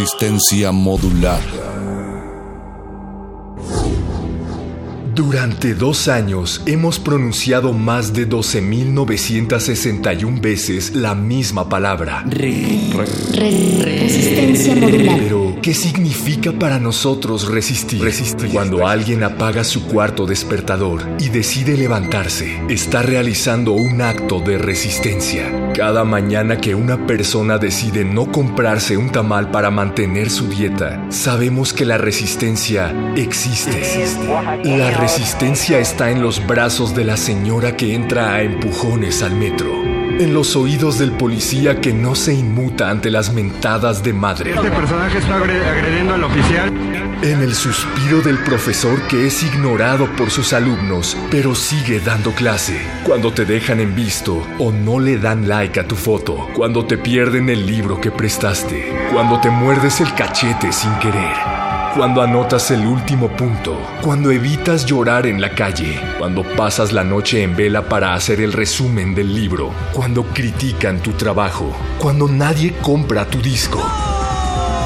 Resistencia modulada. Durante dos años hemos pronunciado más de 12.961 veces la misma palabra. Resistencia modular. Pero, ¿qué significa para nosotros resistir? Cuando alguien apaga su cuarto despertador y decide levantarse, está realizando un acto de resistencia. Cada mañana que una persona decide no comprarse un tamal para mantener su dieta, sabemos que la resistencia existe. La resistencia está en los brazos de la señora que entra a empujones al metro. En los oídos del policía que no se inmuta ante las mentadas de madre. Este personaje está agre- agrediendo al oficial. En el suspiro del profesor que es ignorado por sus alumnos, pero sigue dando clase. Cuando te dejan en visto o no le dan like a tu foto. Cuando te pierden el libro que prestaste. Cuando te muerdes el cachete sin querer. Cuando anotas el último punto, cuando evitas llorar en la calle, cuando pasas la noche en vela para hacer el resumen del libro, cuando critican tu trabajo, cuando nadie compra tu disco.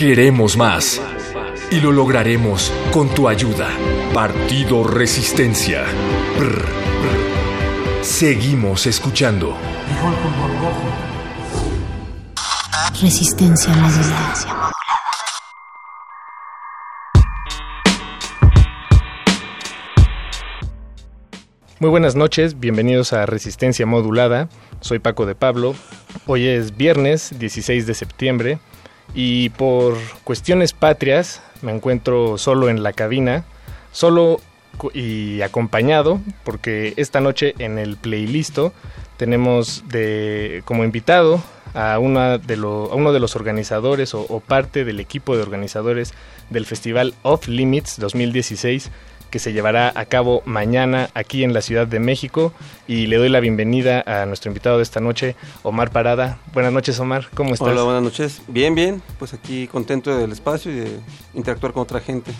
Queremos más. Y lo lograremos con tu ayuda. Partido Resistencia. Brr, brr. Seguimos escuchando. Resistencia modulada. Muy buenas noches, bienvenidos a Resistencia Modulada. Soy Paco de Pablo. Hoy es viernes 16 de septiembre y por cuestiones patrias me encuentro solo en la cabina, solo y acompañado, porque esta noche en el playlisto tenemos de, como invitado a uno de los organizadores o, o parte del equipo de organizadores del Festival Off Limits 2016 que se llevará a cabo mañana aquí en la Ciudad de México y le doy la bienvenida a nuestro invitado de esta noche, Omar Parada. Buenas noches, Omar, ¿cómo estás? Hola, buenas noches. Bien, bien. Pues aquí contento del espacio y de interactuar con otra gente,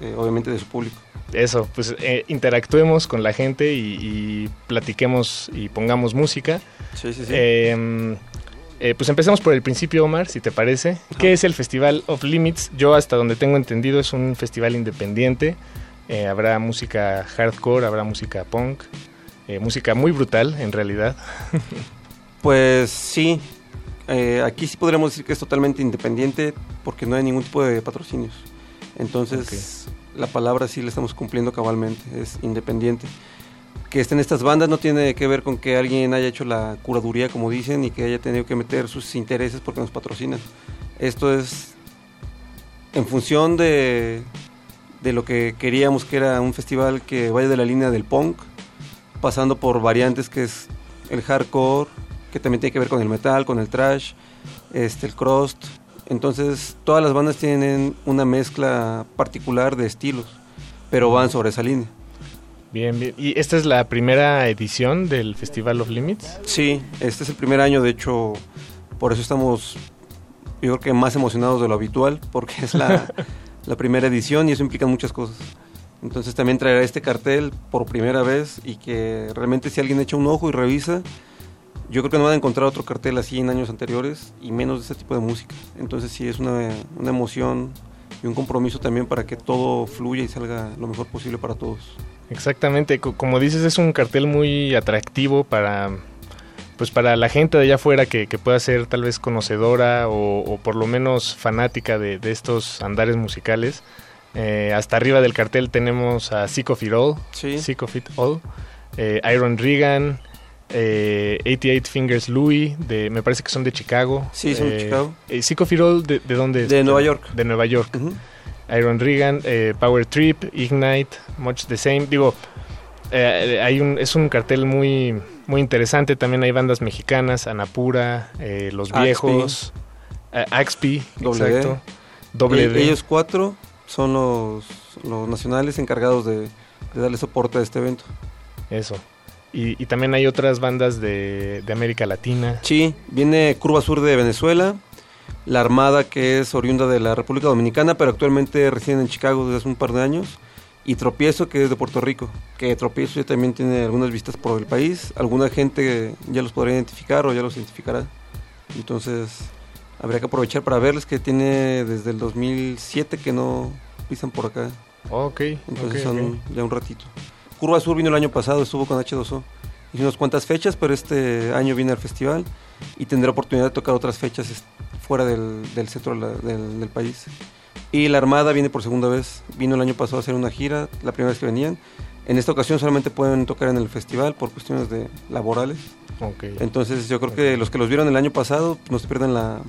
eh, obviamente de su público. Eso, pues eh, interactuemos con la gente y, y platiquemos y pongamos música. Sí, sí, sí. Eh, eh, pues empecemos por el principio, Omar, si te parece. ¿Qué es el Festival of Limits? Yo hasta donde tengo entendido es un festival independiente. Eh, habrá música hardcore, habrá música punk, eh, música muy brutal en realidad. Pues sí, eh, aquí sí podríamos decir que es totalmente independiente porque no hay ningún tipo de patrocinios. Entonces, la palabra sí la estamos cumpliendo cabalmente, es independiente. Que estén estas bandas no tiene que ver con que alguien haya hecho la curaduría, como dicen, y que haya tenido que meter sus intereses porque nos patrocinan. Esto es en función de, de lo que queríamos, que era un festival que vaya de la línea del punk, pasando por variantes que es el hardcore, que también tiene que ver con el metal, con el trash, este, el crust. Entonces, todas las bandas tienen una mezcla particular de estilos, pero van sobre esa línea. Bien, bien. ¿Y esta es la primera edición del Festival of Limits? Sí, este es el primer año, de hecho, por eso estamos, yo creo que más emocionados de lo habitual, porque es la, la primera edición y eso implica muchas cosas. Entonces también traerá este cartel por primera vez y que realmente si alguien echa un ojo y revisa, yo creo que no van a encontrar otro cartel así en años anteriores y menos de este tipo de música. Entonces sí es una, una emoción y un compromiso también para que todo fluya y salga lo mejor posible para todos. Exactamente, co- como dices, es un cartel muy atractivo para pues para la gente de allá afuera que, que pueda ser tal vez conocedora o, o por lo menos fanática de, de estos andares musicales. Eh, hasta arriba del cartel tenemos a Sick of It All, Sí. Sick of It All, eh, Iron Regan, eh, 88 Fingers Louie, de, me parece que son de Chicago. Sí, son de Eh, Chicago. eh, Sick of It All, ¿de, de dónde es? De Nueva York. De Nueva York. Iron Regan, eh, Power Trip, Ignite, Much the Same. Digo, eh, hay un, es un cartel muy, muy interesante. También hay bandas mexicanas, Anapura, eh, Los. Viejos, eh, Axpi, exacto. W. E- Ellos cuatro son los, los nacionales encargados de, de darle soporte a este evento. Eso. Y, y también hay otras bandas de, de América Latina. Sí, viene Curva Sur de Venezuela, la Armada que es oriunda de la República Dominicana, pero actualmente reside en Chicago desde hace un par de años, y Tropiezo que es de Puerto Rico, que Tropiezo ya también tiene algunas vistas por el país, alguna gente ya los podrá identificar o ya los identificará. Entonces, habría que aprovechar para verles que tiene desde el 2007 que no pisan por acá. Ok, Entonces ok, son ya un ratito. Curva Sur vino el año pasado, estuvo con H2O. Hizo unas cuantas fechas, pero este año viene al festival y tendrá oportunidad de tocar otras fechas fuera del, del centro del país. Y la Armada viene por segunda vez. Vino el año pasado a hacer una gira, la primera vez que venían. En esta ocasión solamente pueden tocar en el festival por cuestiones de laborales. Ok. Entonces yo creo que los que los vieron el año pasado no se pierden la,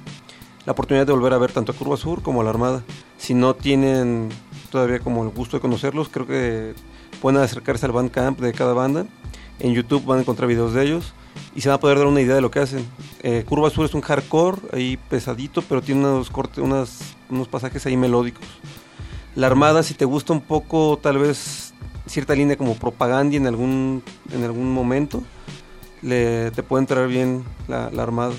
la oportunidad de volver a ver tanto a Curva Sur como a la Armada. Si no tienen todavía como el gusto de conocerlos, creo que pueden acercarse al Bandcamp de cada banda. En YouTube van a encontrar videos de ellos y se van a poder dar una idea de lo que hacen. Eh, Curva Sur es un hardcore ahí pesadito, pero tiene unos, cortes, unas, unos pasajes ahí melódicos. La Armada, si te gusta un poco, tal vez cierta línea como propaganda en algún, en algún momento, le, te puede entrar bien la, la Armada.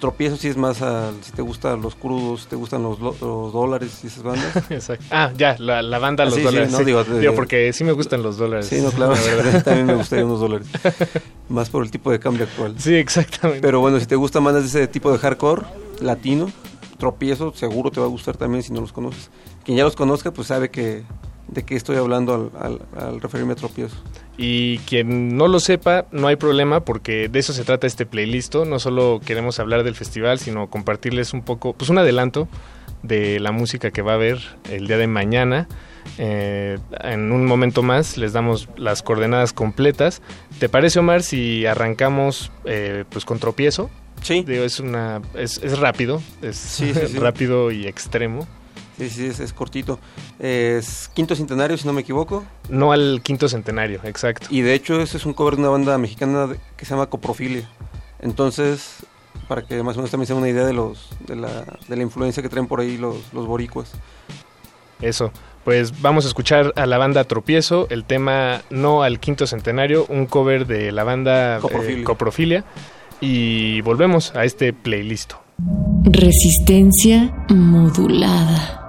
Tropiezo si es más al, si te gustan los crudos, si te gustan los, lo- los dólares y esas bandas. Exacto. Ah, ya, la, la banda Ah, Los sí, sí, Dólares. no, sí. digo, Digo, porque sí me gustan los dólares. Sí, no, claro, la verdad. también me gustaría unos dólares. Más por el tipo de cambio actual. Sí, exactamente. Pero bueno, si te gustan bandas de ese tipo de hardcore latino, tropiezo, seguro te va a gustar también si no los conoces. Quien ya los conozca, pues sabe que de qué estoy hablando al, al- al referirme a tropiezo. Y quien no lo sepa, no hay problema porque de eso se trata este playlist. No solo queremos hablar del festival, sino compartirles un poco, pues un adelanto de la música que va a haber el día de mañana. Eh, en un momento más les damos las coordenadas completas. ¿Te parece, Omar, si arrancamos eh, pues con tropiezo? Sí, Digo, es una es, es rápido, es Sí, sí, sí. rápido y extremo. Sí, sí, es, es cortito. Es quinto centenario, si no me equivoco. No al quinto centenario, exacto. Y de hecho, ese es un cover de una banda mexicana que se llama Coprofilia. Entonces, para que más o menos también se den una idea de, los, de, la, de la influencia que traen por ahí los, los boricuas. Eso. Pues vamos a escuchar a la banda Tropiezo, el tema No al quinto centenario, un cover de la banda eh, Coprofilia. Coprofilia. Y volvemos a este playlist. Resistencia modulada.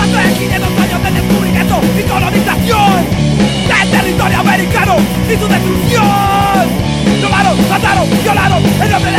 Hace 500 años de descubrimiento y colonización del territorio americano y su destrucción. Tomaron, mataron, violaron en nombre de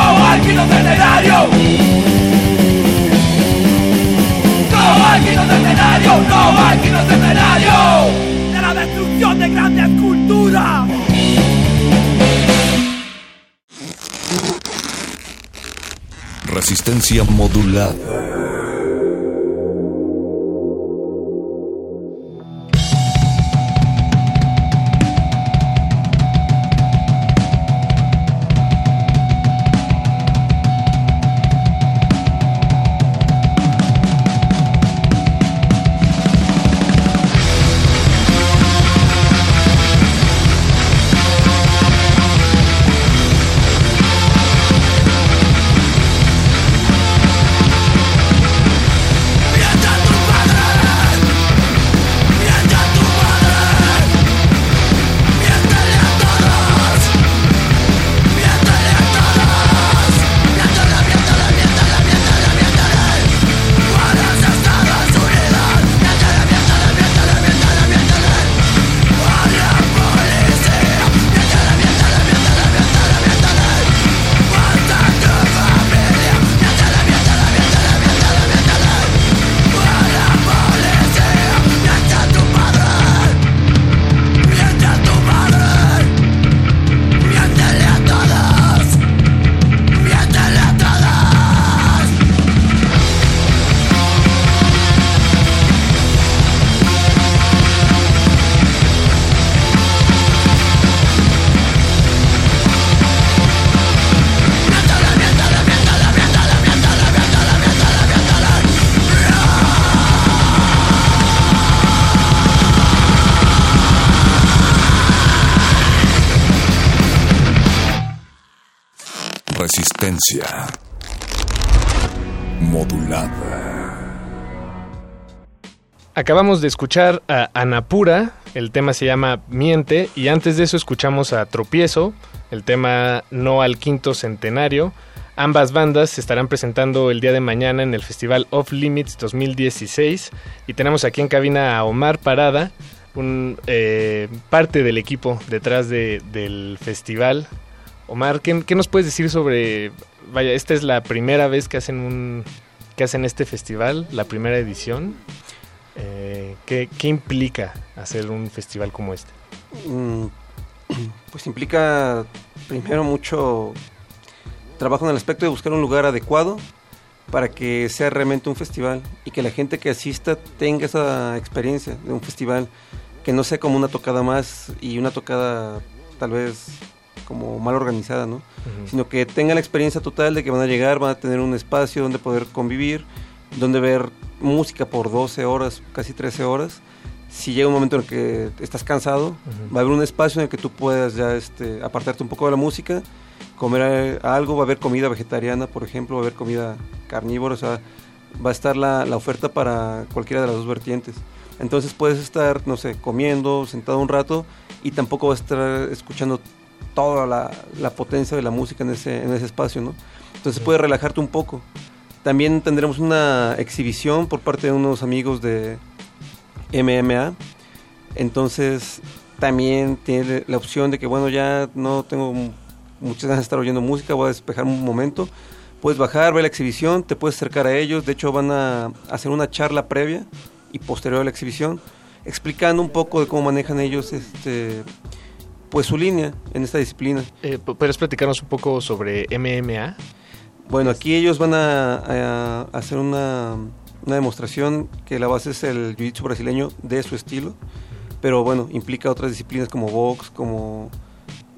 quinto centenario, no quinto centenario. No quinto centenario. De la destrucción de grandes culturas. Resistencia modulada. Acabamos de escuchar a Anapura El tema se llama Miente y antes de eso escuchamos a Tropiezo, el tema No al Quinto Centenario. Ambas bandas se estarán presentando el día de mañana en el Festival Off Limits 2016 y tenemos aquí en cabina a Omar Parada, un, eh, parte del equipo detrás de- del festival. Omar, ¿qué, qué nos puedes decir sobre, vaya, esta es la primera vez que hacen un, que hacen este festival, la primera edición? Eh, ¿qué, qué implica hacer un festival como este? Mm, Pues implica primero mucho trabajo en el aspecto de buscar un lugar adecuado para que sea realmente un festival y que la gente que asista tenga esa experiencia de un festival, que no sea como una tocada más y una tocada tal vez como mal organizada, ¿no? Sino que tenga la experiencia total de que van a llegar, van a tener un espacio donde poder convivir, donde ver música por 12 horas, casi 13 horas. Si llega un momento en el que estás cansado, va a haber un espacio en el que tú puedas ya este, apartarte un poco de la música, comer algo, va a haber comida vegetariana, por ejemplo, va a haber comida carnívora, o sea, va a estar la, la oferta para cualquiera de las dos vertientes. Entonces puedes estar, no sé, comiendo, sentado un rato y tampoco vas a estar escuchando toda la, la potencia de la música en ese, en ese espacio, ¿no? Entonces puedes relajarte un poco. También tendremos una exhibición por parte de unos amigos de MMA. Entonces también tiene la opción de que, bueno, ya no tengo mu- muchas ganas de estar oyendo música, voy a despejar un momento. Puedes bajar, ver la exhibición, te puedes acercar a ellos. De hecho, van a hacer una charla previa y posterior a la exhibición, explicando un poco de cómo manejan ellos este, pues su línea en esta disciplina. Eh, ¿Puedes platicarnos un poco sobre MMA? Bueno, aquí ellos van a, a hacer una, una demostración que la base es el jiu-jitsu brasileño de su estilo, pero bueno, implica otras disciplinas como box, como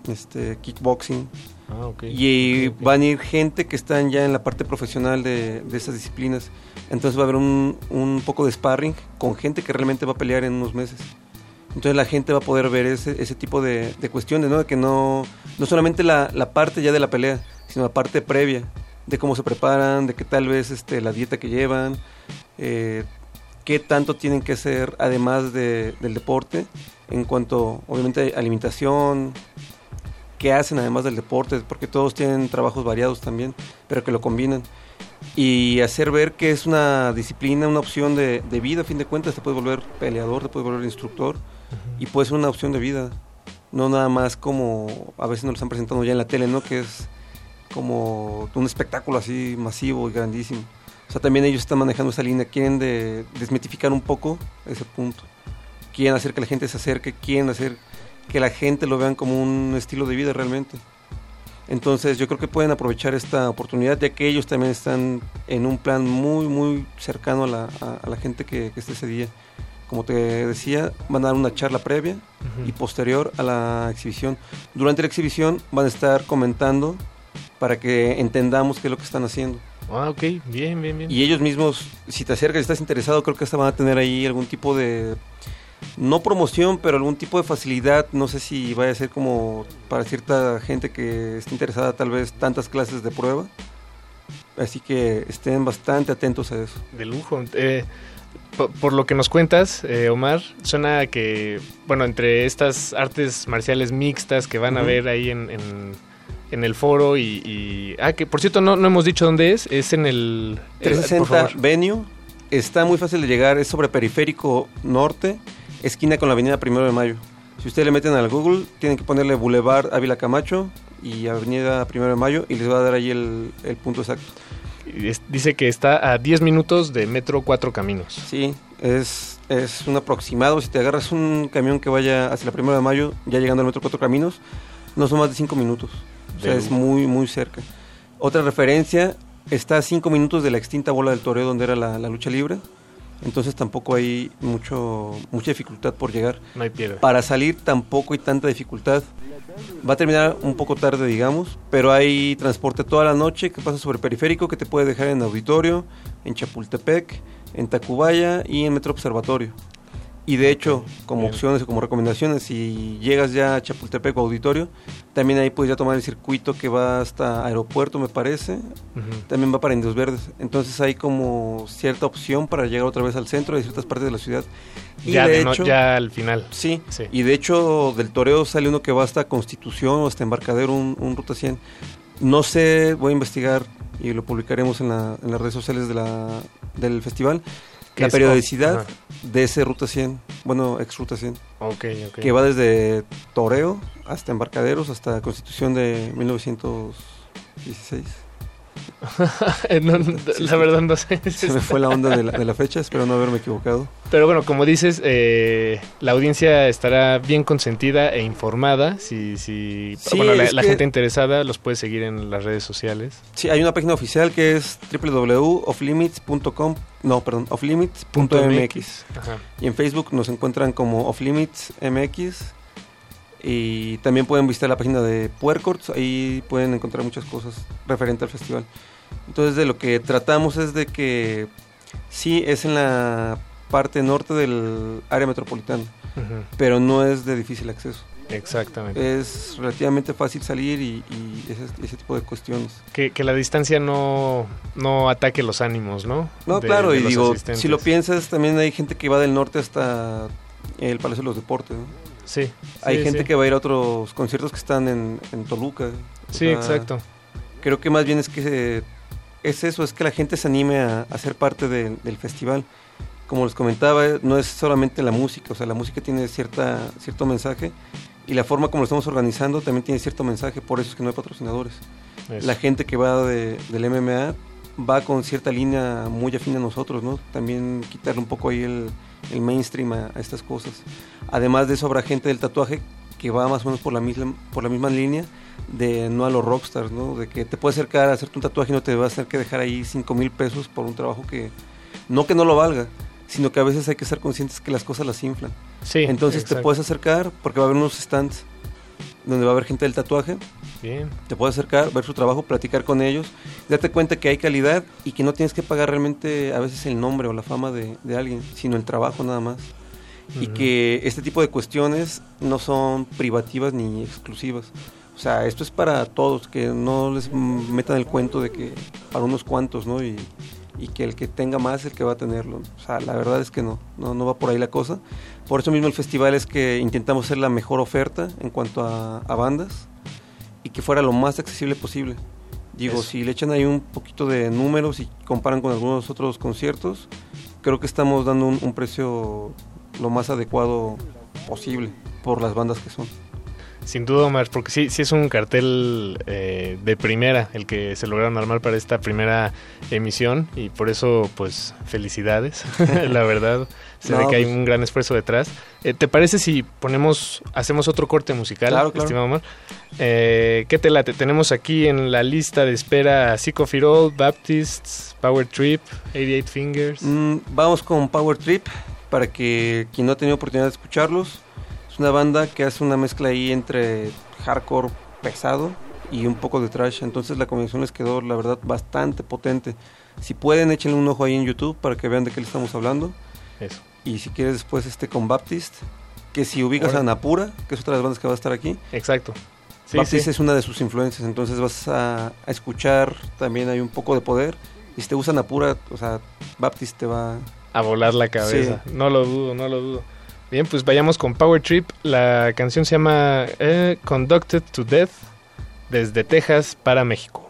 este kickboxing. Ah, ok. Y Ok, ok. van a ir gente que están ya en la parte profesional de, de esas disciplinas. Entonces va a haber un, un poco de sparring con gente que realmente va a pelear en unos meses. Entonces la gente va a poder ver ese, ese tipo de, de cuestiones, ¿no? De que no, no solamente la, la parte ya de la pelea, sino la parte previa, de cómo se preparan, de qué tal vez este, la dieta que llevan, eh, qué tanto tienen que hacer además de- del deporte, en cuanto obviamente a alimentación, qué hacen además del deporte, porque todos tienen trabajos variados también, pero que lo combinan. Y hacer ver que es una disciplina, una opción de, de vida, a fin de cuentas, te puedes volver peleador, te puedes volver instructor, y puede ser una opción de vida, no nada más como a veces nos lo están presentando ya en la tele, ¿no? Que es como un espectáculo así masivo y grandísimo. O sea, también ellos están manejando esa línea, quieren de, desmitificar un poco ese punto. Quieren hacer que la gente se acerque, quieren hacer que la gente lo vean como un estilo de vida realmente. Entonces yo creo que pueden aprovechar esta oportunidad, ya que ellos también están en un plan muy, muy cercano a la, a- a la gente que, que esté ese día. Como te decía, van a dar una charla previa y posterior a la exhibición. Durante la exhibición van a estar comentando para que entendamos qué es lo que están haciendo. Ah, ok, bien, bien, bien. Y ellos mismos, si te acercas y estás interesado, creo que hasta van a tener ahí algún tipo de, no promoción, pero algún tipo de facilidad. No sé si vaya a ser como para cierta gente que esté interesada, tal vez tantas clases de prueba. Así que estén bastante atentos a eso. De lujo. Eh, po- por, lo que nos cuentas, eh, Omar, suena que, bueno, entre estas artes marciales mixtas que van a ver ahí en, en- en el foro y, y- Ah, que por cierto no, no hemos dicho dónde es, es en el... eh, por 360 favor. Venue está muy fácil de llegar, es sobre Periférico Norte, esquina con la Avenida Primero de Mayo. Si ustedes le meten al Google, tienen que ponerle Boulevard Ávila Camacho y Avenida Primero de Mayo y les va a dar ahí el, el punto exacto. Es- dice que está a 10 minutos de Metro Cuatro Caminos. Sí, es, es un aproximado. Si te agarras un camión que vaya hacia la Primero de Mayo, ya llegando al metro Cuatro Caminos, no son más de 5 minutos. O sea, es muy, muy cerca. Otra referencia, está a 5 minutos de la extinta bola del toreo donde era la, la lucha libre. Entonces tampoco hay mucho, mucha dificultad por llegar. No hay piedra. Para salir tampoco hay tanta dificultad. Va a terminar un poco tarde, digamos, pero hay transporte toda la noche que pasa sobre periférico que te puede dejar en Auditorio, en Chapultepec, en Tacubaya y en Metro Observatorio. Y de hecho, como opciones o como recomendaciones, si llegas ya a Chapultepec o Auditorio, también ahí puedes ya tomar el circuito que va hasta aeropuerto, me parece. También va para Indios Verdes. Entonces hay como cierta opción para llegar otra vez al centro de ciertas partes de la ciudad. Y ya, de de no- hecho, ya al final. Sí, Sí. y de hecho del Toreo sale uno que va hasta Constitución o hasta Embarcadero, un, un Ruta 100. No sé, voy a investigar y lo publicaremos en, la- en las redes sociales de la, del festival. ¿Qué La periodicidad de ese Ruta 100, bueno, ex Ruta 100, Ok, ok. que va desde Toreo hasta Embarcaderos hasta Constitución de 1916. No, la verdad no sé. Se me fue la onda de la, de la fecha, espero no haberme equivocado. Pero bueno, como dices, eh, la audiencia estará bien consentida e informada. Si, si Sí, bueno, la, es la que- gente interesada los puede seguir en las redes sociales. Sí, hay una página oficial que es www.offlimits.com, no, perdón, offlimits.mx. Y en Facebook nos encuentran como offlimitsmx. Y también pueden visitar la página de Puercorts, ahí pueden encontrar muchas cosas referente al festival. Entonces de lo que tratamos es de que sí es en la parte norte del área metropolitana, Ujú, pero no es de difícil acceso. Exactamente. Es relativamente fácil salir y, y ese, ese tipo de cuestiones. Que, que la distancia no, no ataque los ánimos, ¿no? No, De- claro, de y digo, asistentes. si lo piensas, también hay gente que va del norte hasta el Palacio de los Deportes. ¿no? Sí. Hay sí, gente sí. que va a ir a otros conciertos que están en, en Toluca. O Sí, sea, exacto. Creo que más bien es que es eso, es que la gente se anime a, a ser parte de- del festival. Como les comentaba, no es solamente la música, o sea, la música tiene cierta, cierto mensaje y la forma como lo estamos organizando también tiene cierto mensaje, por eso es que no hay patrocinadores. Eso. La gente que va de- del MMA va con cierta línea muy afín a nosotros, ¿no? También quitarle un poco ahí el, el mainstream a, a estas cosas. Además de eso habrá gente del tatuaje que va más o menos por la misma, por la misma línea de no a los rockstars, ¿no? De que te puede acercar a hacerte un tatuaje y no te va a tener que dejar ahí 5 mil pesos por un trabajo que no que no lo valga, sino que a veces hay que ser conscientes que las cosas las inflan. Sí, Entonces exacto. te puedes acercar porque va a haber unos stands donde va a haber gente del tatuaje Bien. te puedes acercar, ver su trabajo, platicar con ellos, darte cuenta que hay calidad y que no tienes que pagar realmente a veces el nombre o la fama de, de alguien, sino el trabajo nada más. Y Ujú. que este tipo de cuestiones no son privativas ni exclusivas. O sea, esto es para todos, que no les metan el cuento de que para unos cuantos, ¿no? Y, y que el que tenga más es el que va a tenerlo. O sea, la verdad es que no, no, no va por ahí la cosa. Por eso mismo el festival es que intentamos hacer la mejor oferta en cuanto a, a bandas y que fuera lo más accesible posible. Digo, Eso. si le echan ahí un poquito de números y comparan con algunos otros conciertos, creo que estamos dando un, un precio lo más adecuado posible por las bandas que son. Sin duda, Omar, porque sí, sí es un cartel eh, de primera el que se lograron armar para esta primera emisión y por eso, pues, felicidades, la verdad. Se ve que hay pues- un gran esfuerzo detrás. Eh, ¿Te parece si ponemos, hacemos otro corte musical, Claro, claro. estimado Omar? Eh, ¿Qué te late? Tenemos aquí en la lista de espera Psychofirol, Baptists, Power Trip, 88 Fingers. Mm, vamos con Power Trip para que quien no ha tenido oportunidad de escucharlos. Es una banda que hace una mezcla ahí entre hardcore pesado y un poco de trash. Entonces la combinación les quedó, la verdad, bastante potente. Si pueden, échenle un ojo ahí en YouTube para que vean de qué le estamos hablando. Eso. Y si quieres después este con Baptist, que si ubicas a Napura, que es otra de las bandas que va a estar aquí, Exacto. Sí, Baptist sí. es una de sus influencias, entonces vas a, a escuchar también hay un poco de poder. Y si te gusta Napura, o sea, Baptist te va... a volar la cabeza. No lo dudo, no lo dudo. Bien, pues vayamos con Power Trip. La canción se llama eh, Conducted to Death desde Texas para México.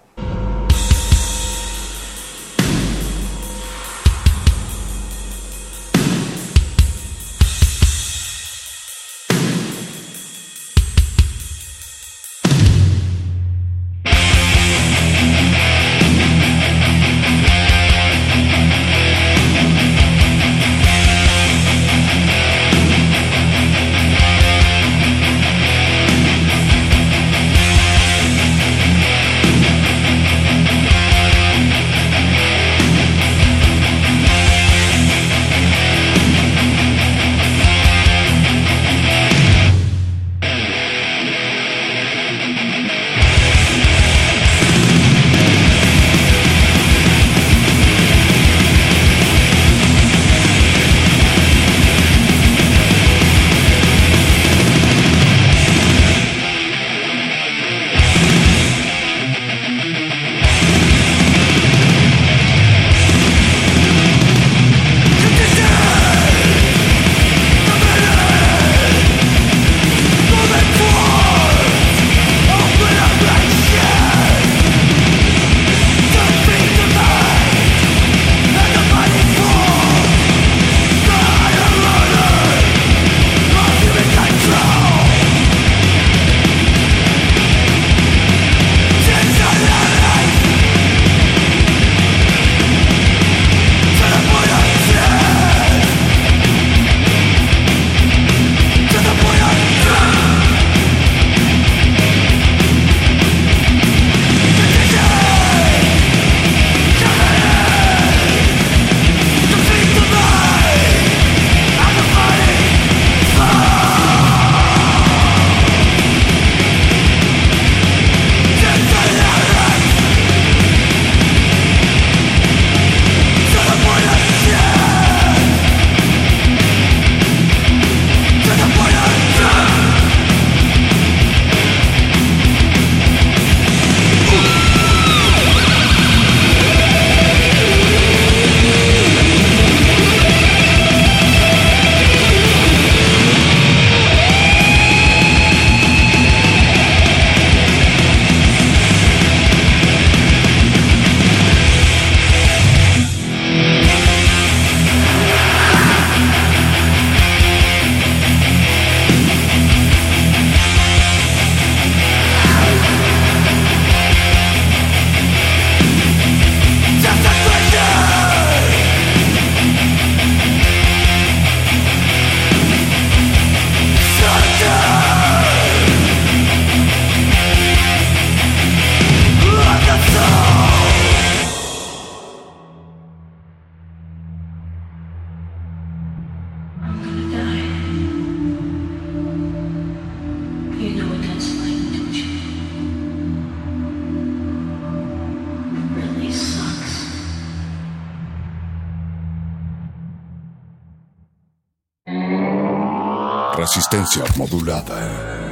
Resistencia modulada.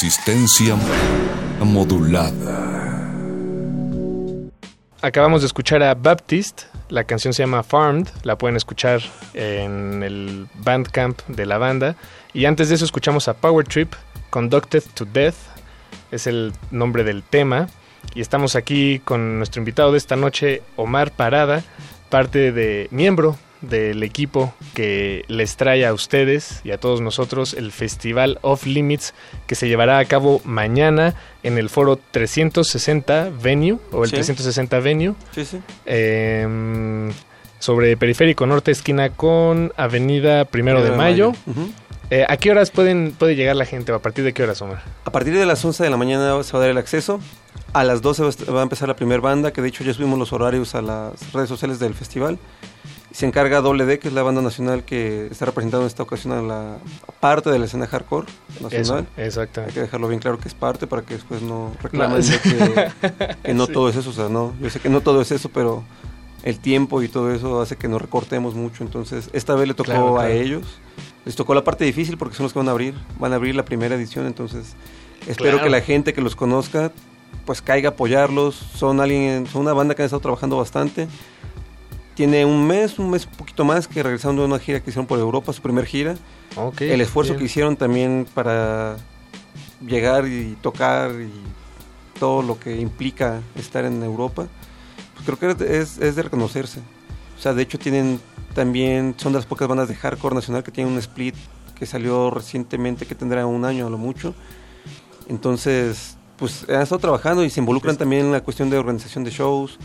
Resistencia modulada. Acabamos de escuchar a Baptist, la canción se llama Farmed, la pueden escuchar en el Bandcamp de la banda. Y antes de eso escuchamos a Power Trip, Conducted to Death, es el nombre del tema. Y estamos aquí con nuestro invitado de esta noche, Omar Parada, parte de miembro del equipo que les trae a ustedes y a todos nosotros el Festival Off Limits que se llevará a cabo mañana en el foro 360 Venue o el Sí. 360 Venue Sí, sí. em, sobre Periférico Norte esquina con Avenida Primero de Mayo. Eh, ¿A qué horas pueden puede llegar la gente a partir de qué horas, Omar? A partir de las 11 de la mañana se va a dar el acceso. A las 12 va a est- va a empezar la primera banda, que de hecho ya subimos los horarios a las redes sociales del festival. Se encarga Doble D, que es la banda nacional que está representando en esta ocasión a la parte de la escena hardcore nacional. Eso, exactamente. Hay que dejarlo bien claro que es parte para que después no reclamen No, que, que no Sí. todo es eso. O sea, no, yo sé que no todo es eso, pero el tiempo y todo eso hace que nos recortemos mucho. Entonces, esta vez le tocó Claro, a ellos. Les tocó la parte difícil porque son los que van a abrir. Van a abrir la primera edición. Entonces, espero Claro. que la gente que los conozca pues caiga a apoyarlos. Son alguien, son una banda que han estado trabajando bastante. Tiene un mes, un mes un poquito más que regresaron de una gira que hicieron por Europa, su primer gira Ok, el esfuerzo bien. que hicieron también para llegar y tocar y todo lo que implica estar en Europa, pues creo que es, es de reconocerse. O sea, de hecho tienen también, son de las pocas bandas de hardcore nacional que tienen un split que salió recientemente, que tendrá un año a lo mucho. Entonces, pues han estado trabajando y se involucran también en la cuestión de organización de shows.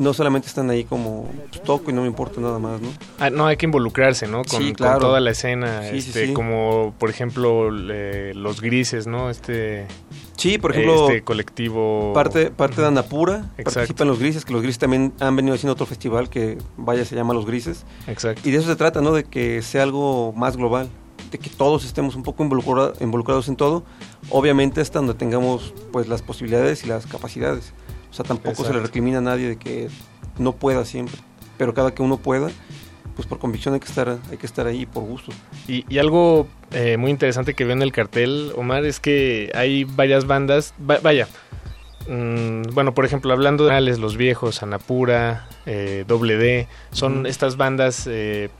No solamente están ahí como pues, toco y no me importa nada más, ¿no? Ah, no, hay que involucrarse, ¿no? Con, Sí, con claro. toda la escena, sí, este, sí. como por ejemplo le- los grises, ¿no? Este, Sí, por ejemplo, este colectivo. Parte, parte de Anapura, Exacto. participan los grises, que los grises también han venido haciendo otro festival que vaya se llama Los Grises. Exacto. Y de eso se trata, ¿no? De que sea algo más global, de que todos estemos un poco involucra- involucrados en todo, obviamente hasta donde tengamos pues las posibilidades y las capacidades. O sea, tampoco se le recrimina a nadie de que no pueda siempre, pero cada que uno pueda, pues por convicción hay que estar, hay que estar ahí por gusto. Y, y algo eh, muy interesante que veo en el cartel, Omar, es que hay varias bandas, va- vaya, mm, bueno, por ejemplo, hablando de Los Viejos, Anapura, eh, Doble D, son estas bandas eh,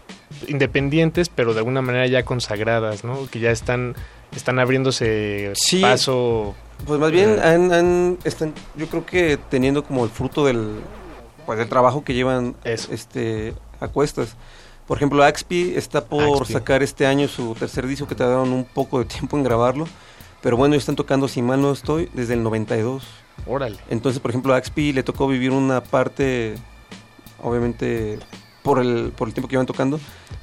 independientes, pero de alguna manera ya consagradas, ¿no? Que ya están, están abriéndose Sí. paso. Pues más bien Eh. han, han- están, yo creo que teniendo como el fruto del, pues del trabajo que llevan Eso. este a cuestas. Por ejemplo, Axpi está por Axpi. sacar este año su tercer disco que tardaron un poco de tiempo en grabarlo, pero bueno, ellos están tocando, si mal no estoy, desde el 92. Órale. Entonces, por ejemplo, a Axpi le tocó vivir una parte, obviamente, por el, por el tiempo que iban tocando,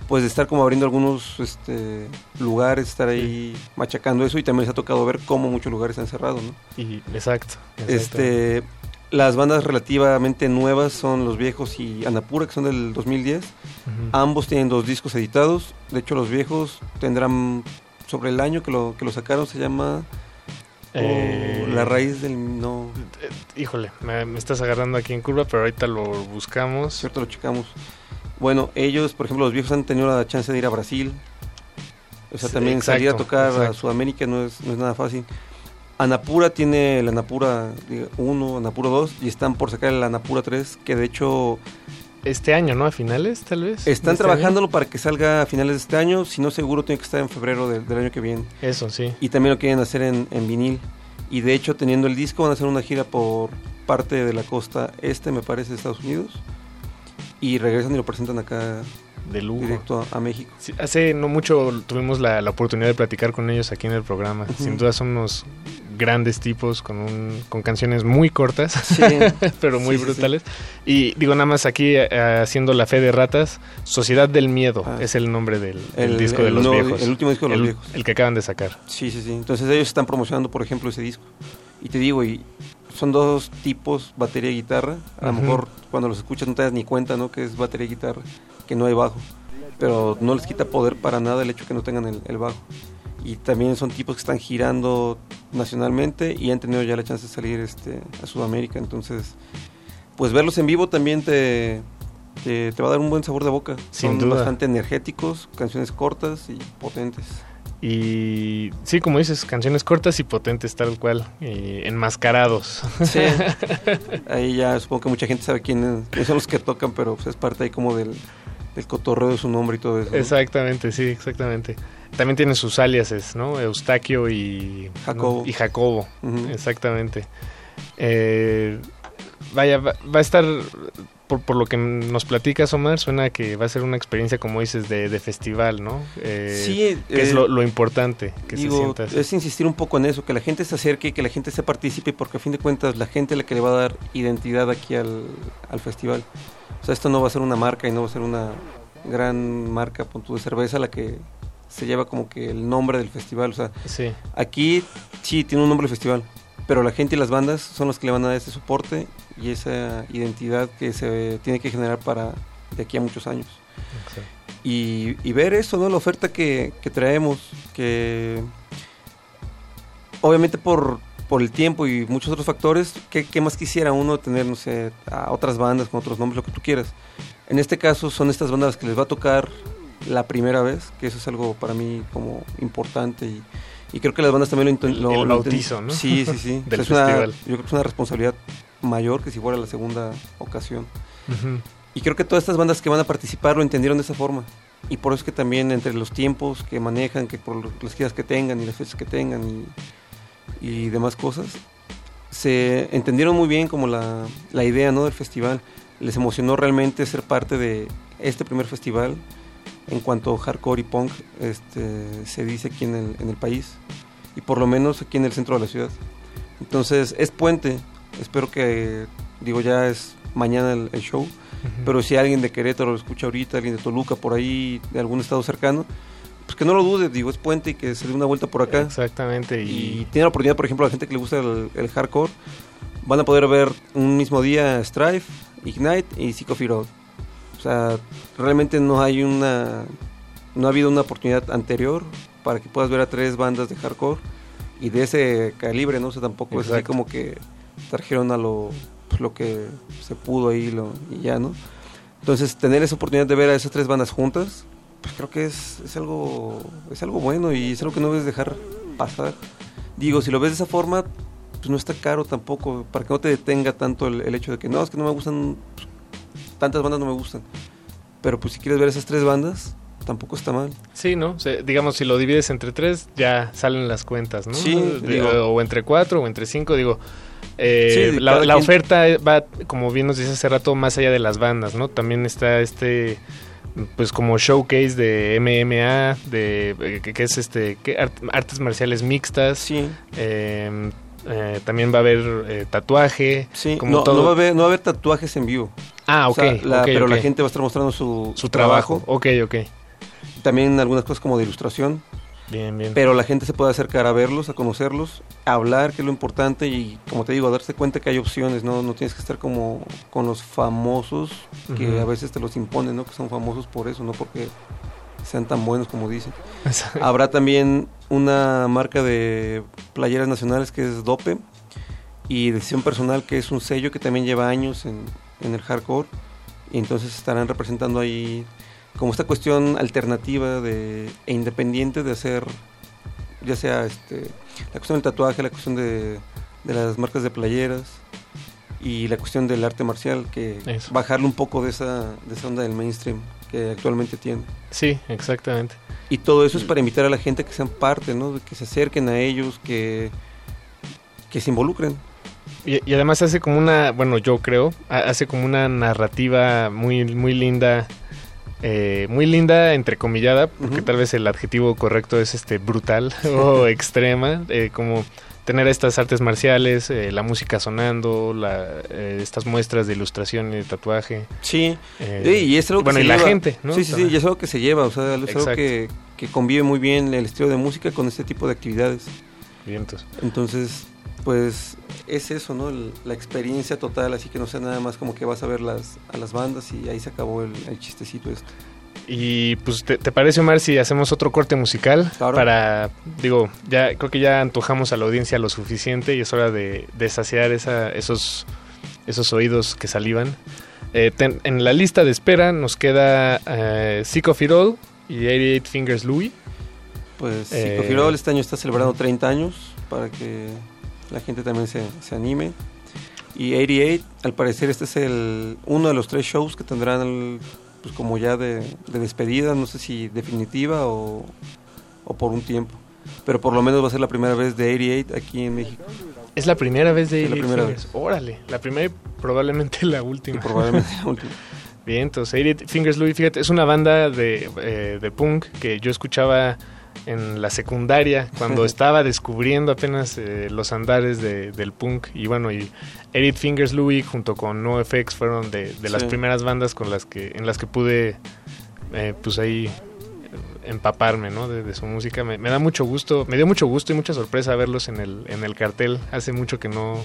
pues de estar como abriendo algunos este, lugares, estar ahí machacando eso y también les ha tocado ver cómo muchos lugares han cerrado, ¿no? Y, exacto. exacto. Este, las bandas relativamente nuevas son Los Viejos y Anapura, que son del 2010. Ujú. Ambos tienen dos discos editados. De hecho, Los Viejos tendrán sobre el año que lo, que lo sacaron, se llama... Eh, la raíz del... No, eh, Híjole, me, me estás agarrando aquí en curva, pero ahorita lo buscamos. cierto, lo checamos. Bueno, ellos, por ejemplo, los viejos han tenido la chance de ir a Brasil. O sea, Sí, también exacto, salir a tocar a. Sudamérica no es, no es nada fácil. Anapura tiene el Anapura 1, Anapura 2 y están por sacar el Anapura 3, que de hecho Este año, ¿no? A finales, tal vez. están este trabajándolo para que salga a finales de este año, si no seguro tiene que estar en febrero del- del año que viene. Eso, sí. Y también lo quieren hacer en, en vinil. Y de hecho, teniendo el disco, van a hacer una gira por parte de la costa este, me parece, de Estados Unidos. Y regresan y lo presentan acá De lujo. directo a, a México. Sí, hace no mucho tuvimos la, la oportunidad de platicar con ellos aquí en el programa. Ujú. Sin duda son unos grandes tipos con, un, con canciones muy cortas, Sí. pero muy Sí, sí, sí. brutales. Y digo nada más aquí eh, haciendo la fe de ratas, Sociedad del Miedo Ah. es el nombre del, del El- disco de el los nuevo- viejos. el último disco de los El- viejos. El que acaban de sacar. Sí, sí, sí. Entonces ellos están promocionando, por ejemplo, ese disco. Y te digo, y son dos tipos, batería y guitarra. A lo mejor cuando los escuchas no te das ni cuenta, ¿no? Que es batería y guitarra, que no hay bajo. Pero no les quita poder para nada el hecho que no tengan el, el bajo. Y también son tipos que están girando nacionalmente y han tenido ya la chance de salir este, a Sudamérica. Entonces, pues verlos en vivo también te, te, te va a dar un buen sabor de boca. Sin son duda. bastante energéticos, canciones cortas y potentes. Y sí, como dices, canciones cortas y potentes tal cual, y enmascarados. Sí. ahí ya supongo que mucha gente sabe quién- quiénes son los que tocan, pero pues, es parte ahí como del, del cotorreo de su nombre y todo eso. ¿no? Exactamente, sí, exactamente. También tienen sus aliases, ¿no? Eustaquio y Jacobo. Y Jacobo, Ujú. exactamente. Eh, vaya, va, va a estar, por, por lo que nos platicas, Omar, suena que va a ser una experiencia, como dices, de, de festival, ¿no? Eh, Sí, que es eh, lo, lo importante, que se Digo, sienta así. es insistir un poco en eso, que la gente se acerque, que la gente se participe, porque a fin de cuentas la gente es la que le va a dar identidad aquí al, al festival. O sea, esto no va a ser una marca y no va a ser una gran marca punto de cerveza la que se lleva como que el nombre del festival. O sea, Sí, Aquí sí tiene un nombre el festival, pero la gente y las bandas son las que le van a dar ese soporte y esa identidad que se tiene que generar para de aquí a muchos años. exacto. Y, y ver eso, ¿no? La oferta que, que traemos, que obviamente por, por el tiempo y muchos otros factores, ¿qué, qué más quisiera uno tener, no sé, a otras bandas con otros nombres, lo que tú quieras? En este caso son estas bandas que les va a tocar la primera vez, que eso es algo para mí como importante y, y creo que las bandas también lo lo- el bautizo, ¿no? Sí, sí, sí. Del es una- festival. yo creo que es una responsabilidad mayor que si fuera la segunda ocasión. Ujú. Y creo que todas estas bandas que van a participar lo entendieron de esa forma. Y por eso es que también entre los tiempos que manejan, que por las giras que tengan y las fechas que tengan y, y demás cosas, se entendieron muy bien como la, la idea ¿no? del festival. Les emocionó realmente ser parte de este primer festival en cuanto a hardcore y punk este, se dice aquí en el, en el país y por lo menos aquí en el centro de la ciudad. Entonces es puente, espero que, digo ya es mañana el- el show, pero si alguien de Querétaro lo escucha ahorita, alguien de Toluca por ahí, de algún estado cercano, pues que no lo dude, digo, es puente y que se dé una vuelta por acá. Exactamente, Y y, tiene la oportunidad, por ejemplo, a la gente que le gusta el, el hardcore, van a poder ver un mismo día Strife, Ignite y Psycho Road. O sea, realmente no hay una. No ha habido una oportunidad anterior para que puedas ver a tres bandas de hardcore y de ese calibre, ¿no? O sea, tampoco es así Exacto. como que trajeron a lo, pues, lo que se pudo ahí lo, y ya, ¿no? Entonces, tener esa oportunidad de ver a esas tres bandas juntas, pues creo que es, es algo es algo bueno y es algo que no debes dejar pasar. Digo, si lo ves de esa forma, pues no está caro tampoco, para que no te detenga tanto el, el hecho de que no, es que no me gustan, pues, tantas bandas no me gustan. Pero pues si quieres ver esas tres bandas, tampoco está mal. Sí, ¿no? O sea, digamos, si lo divides entre tres, ya salen las cuentas, ¿no? Sí, De- digo- o entre cuatro o entre cinco, digo. eh, Sí, la cada la quien- oferta va, como bien nos dice hace rato, más allá de las bandas, ¿no? También está este, pues como showcase de MMA, de eh, que, que es este, que art- artes marciales mixtas. Sí, eh, eh, también va a haber eh, tatuaje. sí. como No, todo. no va a haber, no va a haber tatuajes en vivo. Ah, O ok. sea, la- ok, pero la gente va a estar mostrando su, Su trabajo. Ok, ok. También algunas cosas como de ilustración. Bien, bien. Pero la gente se puede acercar a verlos, a conocerlos, a hablar, que es lo importante, y como te digo, a darse cuenta que hay opciones, ¿no? No tienes que estar como con los famosos, que a veces te los imponen, ¿no? Que son famosos por eso, no porque sean tan buenos como dicen. Habrá también una marca de playeras nacionales que es Dope, y Decisión Personal, que es un sello que también lleva años en, en el hardcore, y entonces estarán representando ahí como esta cuestión alternativa de, e independiente de hacer, ya sea este, la cuestión del tatuaje, la cuestión de, de las marcas de playeras y la cuestión del arte marcial, que Eso. bajarle un poco de esa, de esa onda del mainstream que actualmente tiene. Sí, exactamente. Y todo eso es para invitar a la gente que sean parte, ¿no? Que se acerquen a ellos, que, que se involucren. Y, y además hace como una, bueno, yo creo, ha- hace como una narrativa muy, muy linda, eh, muy linda, entrecomillada, porque tal vez el adjetivo correcto es este brutal o extrema, eh, como tener estas artes marciales, eh, la música sonando, la, eh, estas muestras de ilustración y de tatuaje. Sí, Sí, y es algo que bueno, se y la lleva. gente, ¿no? Sí, sí, sí, y es algo que se lleva, o sea, es algo que, que convive muy bien el estilo de música con este tipo de actividades. Vientos. Entonces, pues es eso, ¿no? La experiencia total, así que no sea nada más como que vas a ver las, a las bandas y ahí se acabó el, el chistecito este. Y pues, ¿te, te parece, Omar, si hacemos otro corte musical? Claro. Para, digo, ya creo que ya antojamos a la audiencia lo suficiente y es hora de, de saciar esa, esos, esos oídos que salivan. Eh, ten- en la lista de espera nos queda eh, Sick of It All y 88 Fingers Louie. Pues Eh, Psicofirol este año está celebrando 30 años para que la gente también se, se anime. Y 88, al parecer este es el uno de los tres shows que tendrán el- pues como ya de, de despedida, no sé si definitiva o, o por un tiempo. Pero por lo menos va a ser la primera vez de 88 aquí en México. Es la primera vez de Sí, la 88 primera Fingers. Órale, la primera y probablemente la Y última. probablemente la última. Bien, entonces 88 Fingers Louie, fíjate, es una banda de, eh, de punk que yo escuchaba en la secundaria cuando estaba descubriendo apenas eh, los andares de- del punk y bueno y Edith Fingers Louie junto con NoFX fueron de, de las Sí. primeras bandas con las que en las que pude eh, pues ahí empaparme ¿no? de, de su música me, me da mucho gusto me dio mucho gusto y mucha sorpresa verlos en el en el cartel hace mucho que no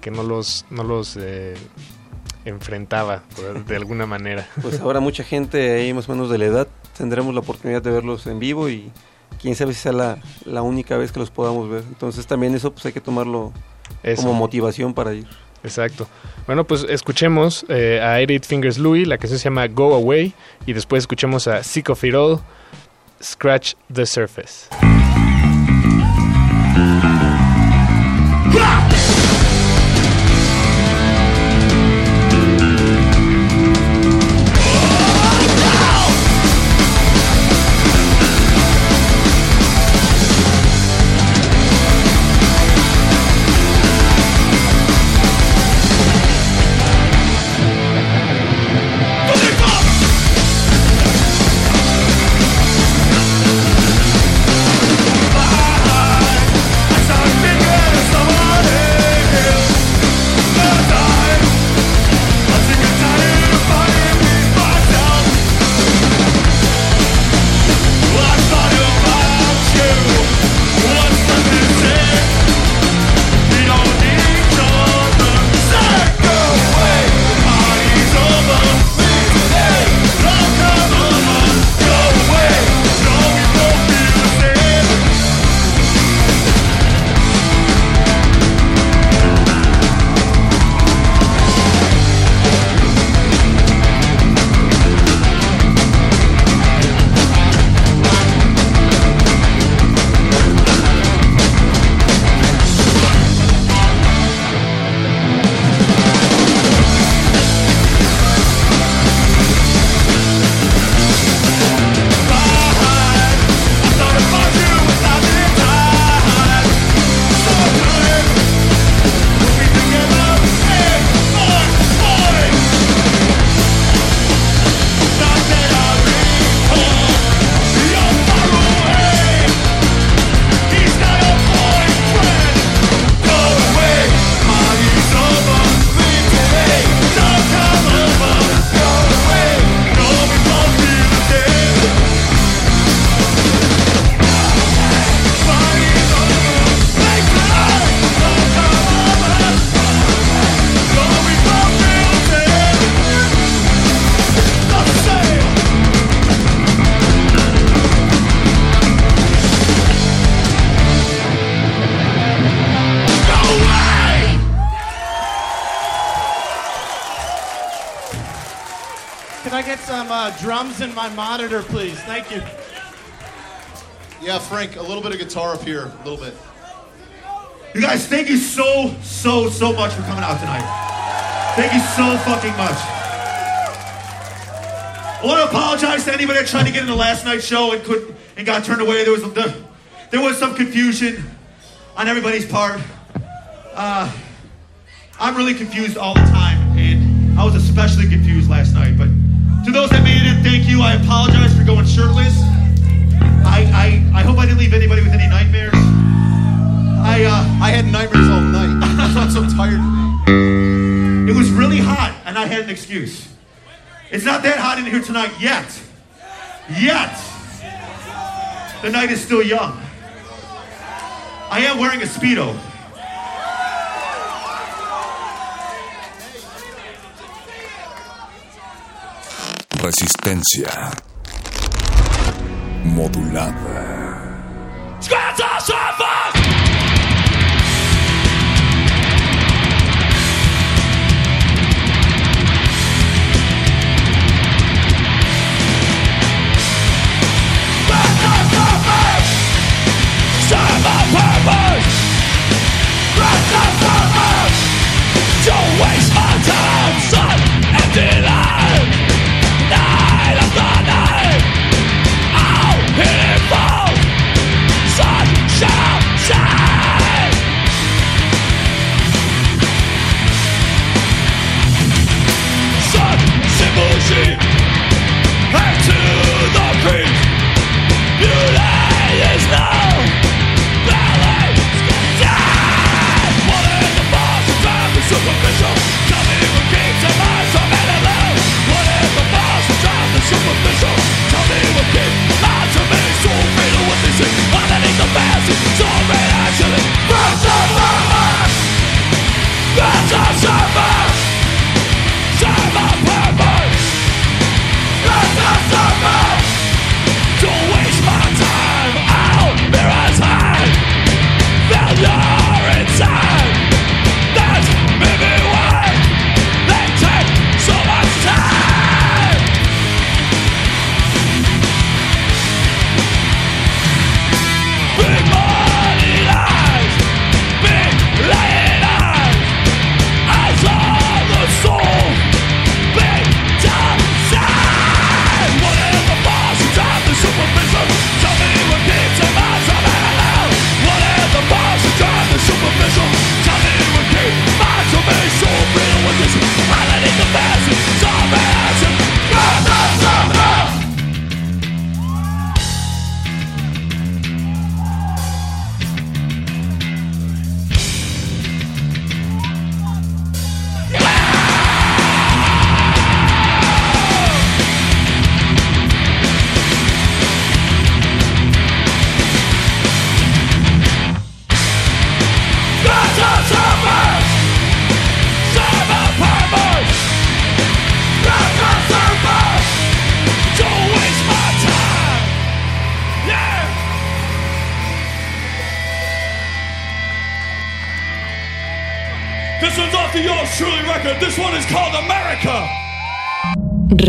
que no los no los eh, enfrentaba de alguna manera Pues ahora mucha gente ahí más o menos de la edad tendremos la oportunidad de verlos en vivo y quién sabe si sea la, la única vez que los podamos ver. Entonces también eso pues hay que tomarlo Eso. como motivación para ir. Exacto. Bueno, pues escuchemos eh, a Eight Fingers Louie, la canción se llama Go Away, y después escuchemos a Sick of It All, Scratch the Surface. Here, a little bit. You guys, thank you so, so, so much for coming out tonight. Thank you so fucking much. I want to apologize to anybody that tried to get into last night's show and could and got turned away. There was there was some confusion on everybody's part. Uh, I'm really confused all the time, and I was especially confused last night. But to those that made it, thank you. I apologize for going shirtless. I I, I hope I didn't leave anybody with any nightmares. I uh, I had nightmares all night. I'm so tired today. It was really hot, and I had an excuse. It's not that hot in here tonight yet. Yet. The night is still young. I am wearing a Speedo. Resistencia modulada.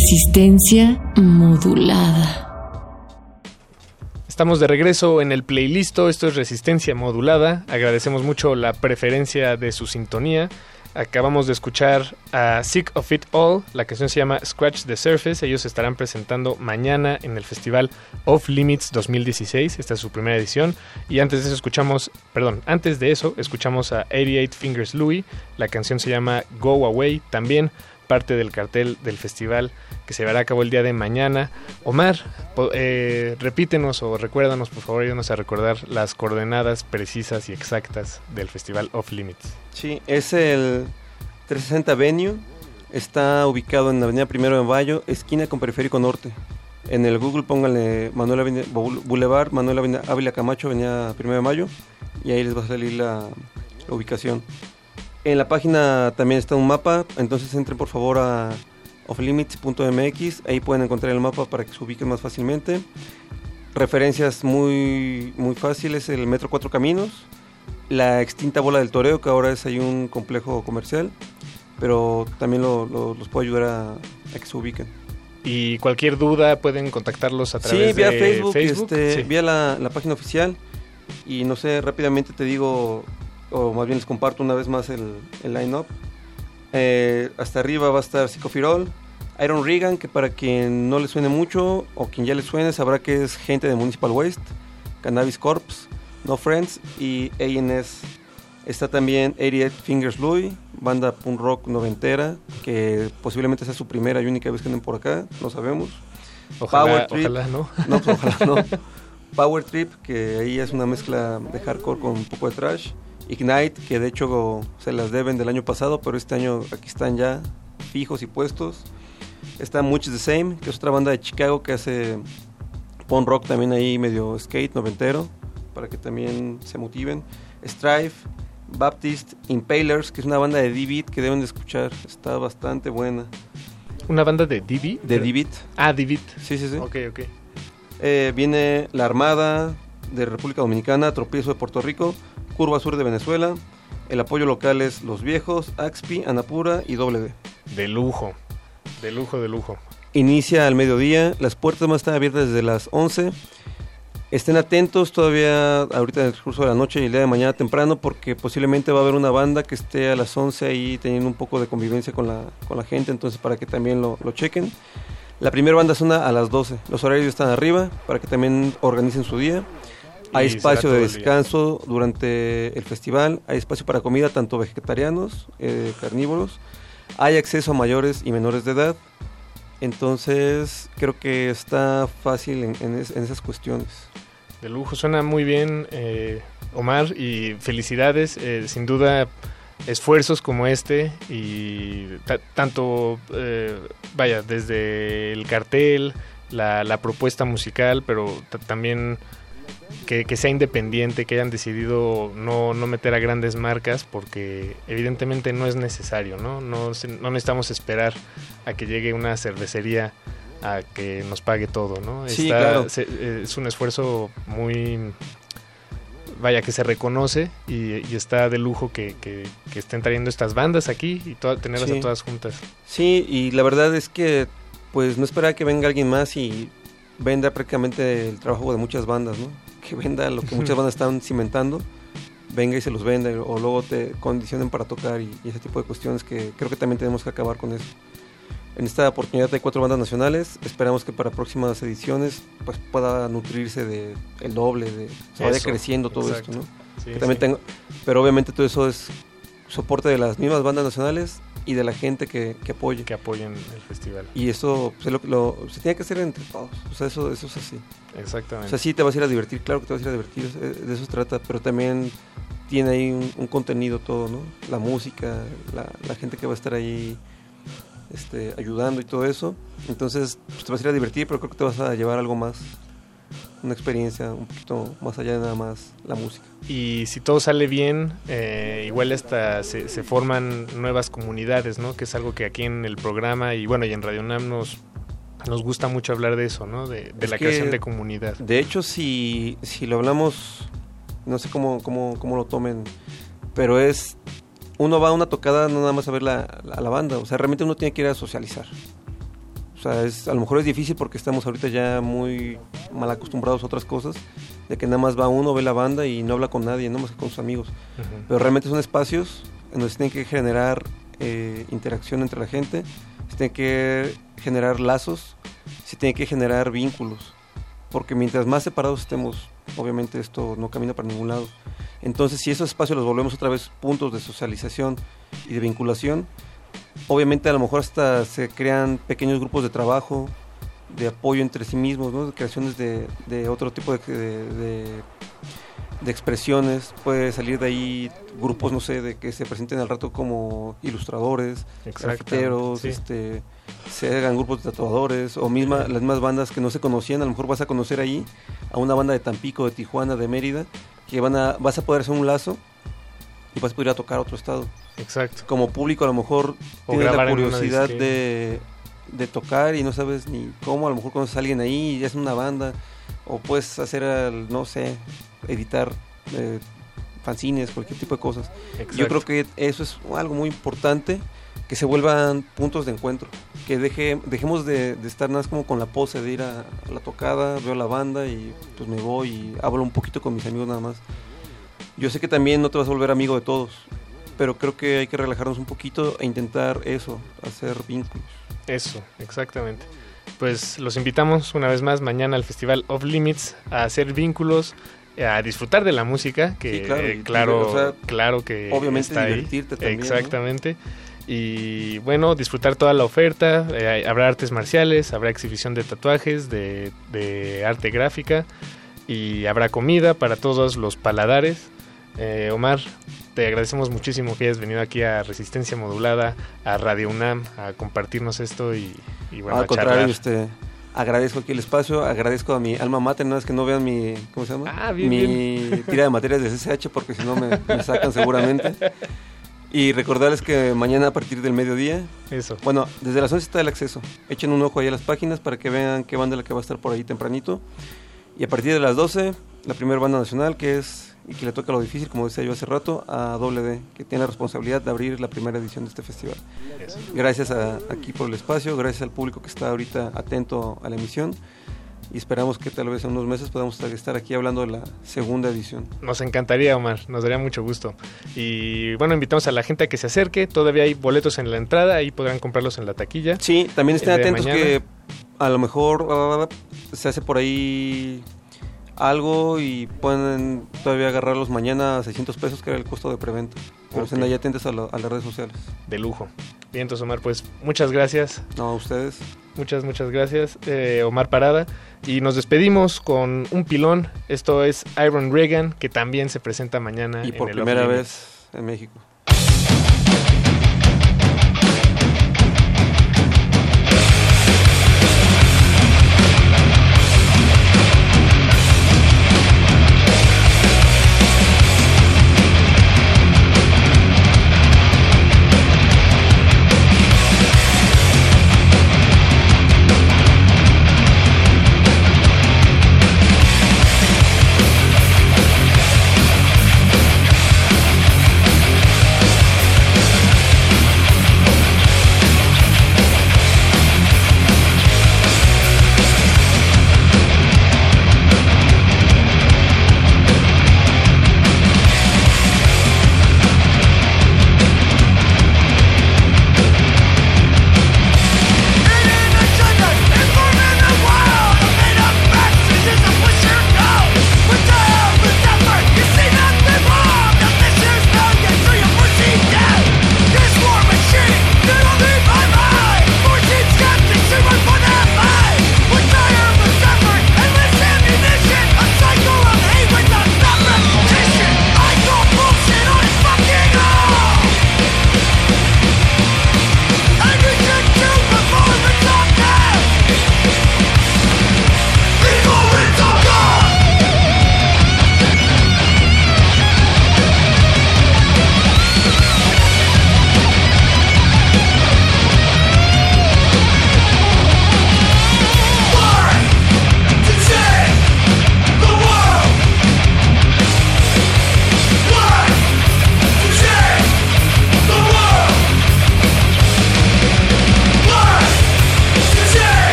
Resistencia modulada. Estamos de regreso en el playlist. Esto es Resistencia Modulada. Agradecemos mucho la preferencia de su sintonía. Acabamos de escuchar a Sick of It All. La canción se llama Scratch the Surface. Ellos estarán presentando mañana en el festival Off Limits 2016. Esta es su primera edición. Y antes de eso escuchamos, perdón, antes de eso escuchamos a 88 Fingers Louie. La canción se llama Go Away. También parte del cartel del festival que se llevará a cabo el día de mañana. Omar, eh, repítenos o recuérdanos, por favor, ayúdanos a recordar las coordenadas precisas y exactas del festival Off Limits. Sí, es el 360 Venue. Está ubicado en la Avenida Primero de Mayo, esquina con Periférico Norte. En el Google pónganle Manuel Avenida- Boul- Boulevard, Manuel Ávila Camacho, Avenida Primero de Mayo. Y ahí les va a salir la, la ubicación. En la página también está un mapa, entonces entren por favor a offlimits.mx, ahí pueden encontrar el mapa para que se ubiquen más fácilmente. Referencias muy, muy fáciles, el Metro Cuatro Caminos, la extinta Bola del Toreo, que ahora es ahí un complejo comercial, pero también lo- lo- los puedo ayudar a, a que se ubiquen. Y cualquier duda pueden contactarlos a través sí, vía de Facebook, Facebook. este, Sí. vía la, la página oficial. Y no sé, rápidamente te digo, o más bien les comparto una vez más el, el line-up. Eh, hasta arriba va a estar Psicofirol, Iron Regan, que para quien no le suene mucho o quien ya le suene sabrá que es gente de Municipal Waste, Cannabis Corps, No Friends y ANS. Está también 88 Fingers Louis, banda punk rock noventera, que posiblemente sea su primera y única vez que anden por acá, no sabemos. Ojalá- ojalá no. No, pues, ojalá no. Power Trip, que ahí es una mezcla de hardcore con un poco de trash. Ignite, que de hecho se las deben del año pasado, pero este año aquí están ya fijos y puestos. Está Much the Same, que es otra banda de Chicago que hace punk rock también ahí medio skate noventero, para que también se motiven. Strife, Baptist, Impalers, que es una banda de D-Beat que deben de escuchar, está bastante buena. ¿Una banda de D-Beat? De D-Beat. Ah, D-Beat. Sí, sí, sí. Ok, ok. Eh, viene La Armada de República Dominicana, Tropiezo de Puerto Rico, Curva Sur de Venezuela. El apoyo local es Los Viejos, Axpi, Anapura y Doble D. De lujo. De lujo, de lujo. Inicia al mediodía, las puertas van a estar abiertas desde las 11. Estén atentos todavía ahorita en el curso de la noche y el día de mañana temprano porque posiblemente va a haber una banda que esté a las 11 ahí teniendo un poco de convivencia con la, con la gente, entonces para que también lo, lo chequen. La primera banda suena a las 12, los horarios están arriba para que también organicen su día. Hay espacio de descanso durante el festival, hay espacio para comida tanto vegetarianos, eh, carnívoros, hay acceso a mayores y menores de edad, entonces creo que está fácil en, en es- en esas cuestiones. De lujo, suena muy bien, eh, Omar, y felicidades. eh, sin duda, esfuerzos como este y ta- tanto, vaya, desde el cartel, la, la propuesta musical, pero ta- también que, que sea independiente, que hayan decidido no, no meter a grandes marcas, porque evidentemente no es necesario, ¿no? No, no necesitamos esperar a que llegue una cervecería a que nos pague todo, ¿no? Sí, claro. se- eh, es un esfuerzo muy vaya que se reconoce y, y está de lujo que, que- que estén trayendo estas bandas aquí y tenerlas Sí. a todas juntas. Sí, y la verdad es que pues no esperar que venga alguien más y venda prácticamente el trabajo de muchas bandas, ¿no? Que venda lo que muchas bandas están cimentando, venga y se los venda o luego te condicionen para tocar y, y ese tipo de cuestiones que creo que también tenemos que acabar con eso. En esta oportunidad hay cuatro bandas nacionales, esperamos que para próximas ediciones pues pueda nutrirse de el doble, de se vaya Eso, creciendo todo exacto. esto, ¿no? Sí, Que también sí. tengo, pero obviamente todo eso es soporte de las mismas bandas nacionales y de la gente que, que apoye. Que apoyen el festival. Y eso pues, es lo, lo- se tiene que hacer entre todos. O sea, eso, eso es así. Exactamente. O sea, sí te vas a ir a divertir, claro que te vas a ir a divertir, de eso se trata, pero también tiene ahí un, un contenido todo, ¿no? La música, la, la gente que va a estar ahí este, ayudando y todo eso. Entonces, pues, te vas a ir a divertir, pero creo que te vas a llevar algo más, una experiencia un poquito más allá de nada más la música. Y si todo sale bien, eh, igual hasta se, se forman nuevas comunidades, ¿no? Que es algo que aquí en el programa y bueno, y en Radio Nam nos, nos gusta mucho hablar de eso, ¿no? De, de Es la creación de comunidad. De hecho, si, si lo hablamos, no sé cómo, cómo, cómo lo tomen, pero es, uno va a una tocada no nada más a ver la, la, la banda, o sea, realmente uno tiene que ir a socializar. O sea, es, a lo mejor es difícil porque estamos ahorita ya muy mal acostumbrados a otras cosas, de que nada más va uno, ve la banda y no habla con nadie, no más que con sus amigos. Ujú. Pero realmente son espacios en donde se tiene que generar eh, interacción entre la gente, se tiene que generar lazos, se tiene que generar vínculos. Porque mientras más separados estemos, obviamente esto no camina para ningún lado. Entonces, si esos espacios los volvemos otra vez puntos de socialización y de vinculación, obviamente a lo mejor hasta se crean pequeños grupos de trabajo, de apoyo entre sí mismos, ¿no? creaciones de, de otro tipo de, de- expresiones. Puede salir de ahí grupos, no sé, de que se presenten al rato como ilustradores, grafiteros, sí. este, se hagan grupos de tatuadores, o misma, las mismas bandas que no se conocían, a lo mejor vas a conocer ahí a una banda de Tampico, de Tijuana, de Mérida, que van a, vas a poder hacer un lazo y vas a poder ir a tocar a otro estado. Exacto. Como público a lo mejor O tienes la curiosidad de, de tocar y no sabes ni cómo, a lo mejor conoces a alguien ahí y es una banda, o puedes hacer, al- no sé, editar eh, fanzines, cualquier tipo de cosas. Yo Exacto. creo que eso es algo muy importante, que se vuelvan puntos de encuentro. que deje, dejemos de, de estar nada más como con la pose de ir a, a la tocada, veo la banda y pues me voy y hablo un poquito con mis amigos nada más. Yo sé que también no te vas a volver amigo de todos, pero creo que hay que relajarnos un poquito e intentar eso, hacer vínculos. Eso, exactamente. Pues los invitamos una vez más mañana al Festival Of Limits a hacer vínculos, a disfrutar de la música, que Sí, claro, eh, claro, o sea, claro que obviamente está ahí. divertirte también, ¿no? Exactamente. Y bueno, disfrutar toda la oferta. eh, habrá artes marciales, habrá exhibición de tatuajes, de, de arte gráfica y habrá comida para todos los paladares. Eh, Omar, te agradecemos muchísimo que hayas venido aquí a Resistencia Modulada, a Radio UNAM, a compartirnos esto y, y bueno, Al a contrario, este, agradezco aquí el espacio, agradezco a mi alma mater, nada más que no vean mi, ¿cómo se llama? Ah, bien, mi tira de materias de CCH porque si no me, me sacan seguramente. Y recordarles que mañana a partir del mediodía, Eso. bueno, desde las 11 está el acceso. Echen un ojo ahí a las páginas para que vean qué banda es la que va a estar por ahí tempranito. Y a partir de las 12, la primera banda nacional que es, y que le toca lo difícil, como decía yo hace rato, a WD, que tiene la responsabilidad de abrir la primera edición de este festival. Gracias a, aquí por el espacio, gracias al público que está ahorita atento a la emisión y esperamos que tal vez en unos meses podamos estar- aquí hablando de la segunda edición. Nos encantaría, Omar, nos daría mucho gusto. Y bueno, invitamos a la gente a que se acerque. Todavía hay boletos en la entrada, ahí podrán comprarlos en la taquilla. Sí, también estén atentos que a lo mejor ah, se hace por ahí algo y pueden todavía agarrarlos mañana a 600 pesos, que era el costo de preventa. Pero estén ahí atentos a, lo- a las redes sociales. De lujo. Bien, entonces, Omar, pues muchas gracias. No, a ustedes. Muchas, muchas gracias, eh, Omar Parada. Y nos despedimos con un pilón. Esto es Iron Reagan, que también se presenta mañana. Y en por el primera vez en México.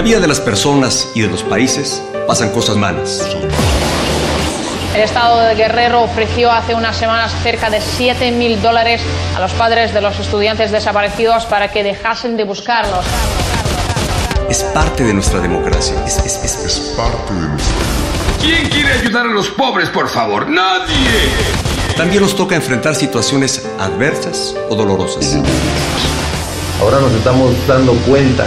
La vida de las personas y de los países pasan cosas malas. El Estado de Guerrero ofreció hace unas semanas cerca de 7 mil dólares a los padres de los estudiantes desaparecidos para que dejasen de buscarlos. Es parte de nuestra democracia. Es, es- es- es parte de nuestra ¿Quién quiere ayudar a los pobres, por favor? ¡Nadie! También nos toca enfrentar situaciones adversas o dolorosas. Ahora nos estamos dando cuenta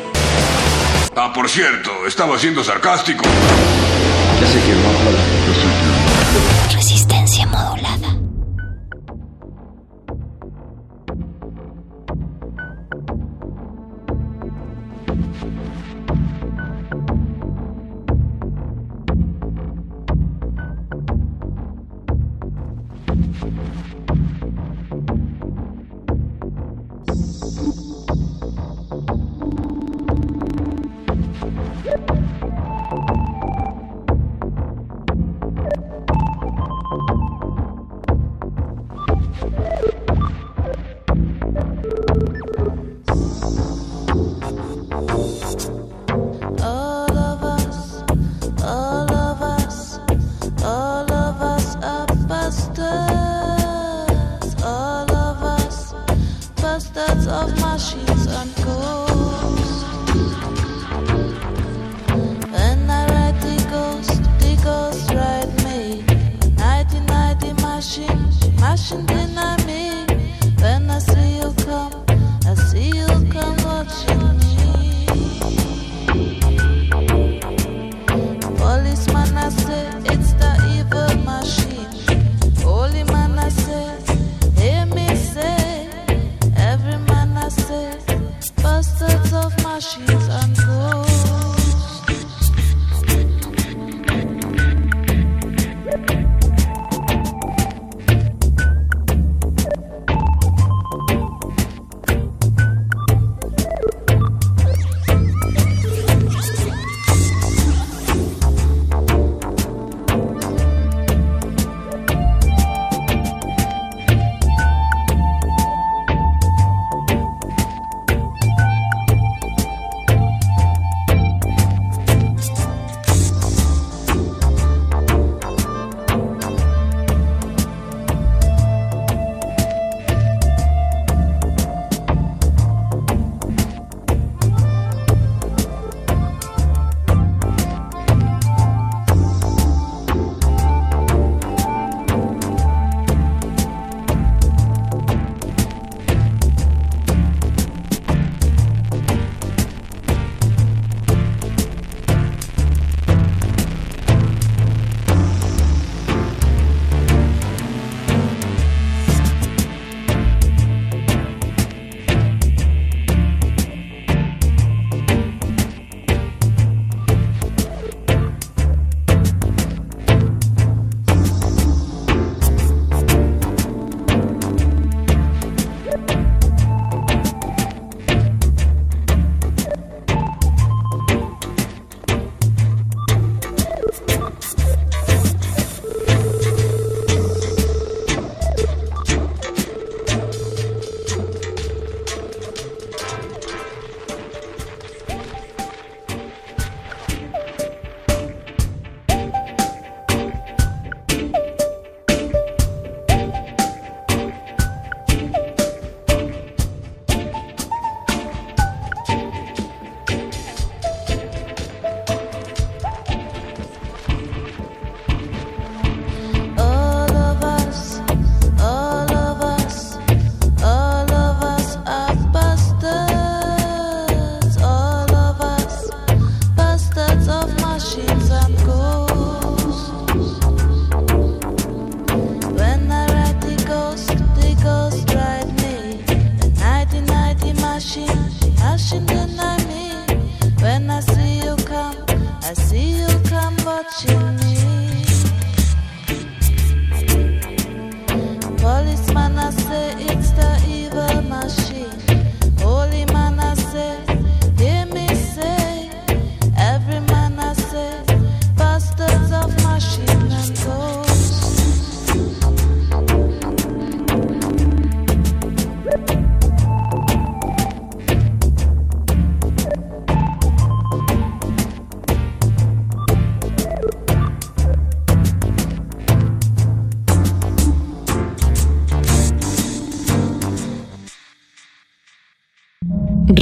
Ah, por cierto, estaba siendo sarcástico. Ya sé que no,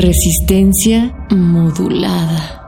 Resistencia modulada.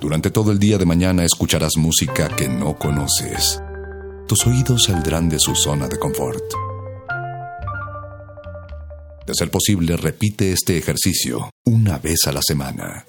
Durante todo el día de mañana escucharás música que no conoces. Tus oídos saldrán de su zona de confort. De ser posible, repite este ejercicio una vez a la semana.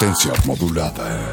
Resistencia modulada.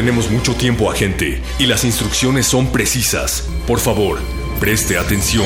Tenemos mucho tiempo, agente, y las instrucciones son precisas. Por favor, preste atención.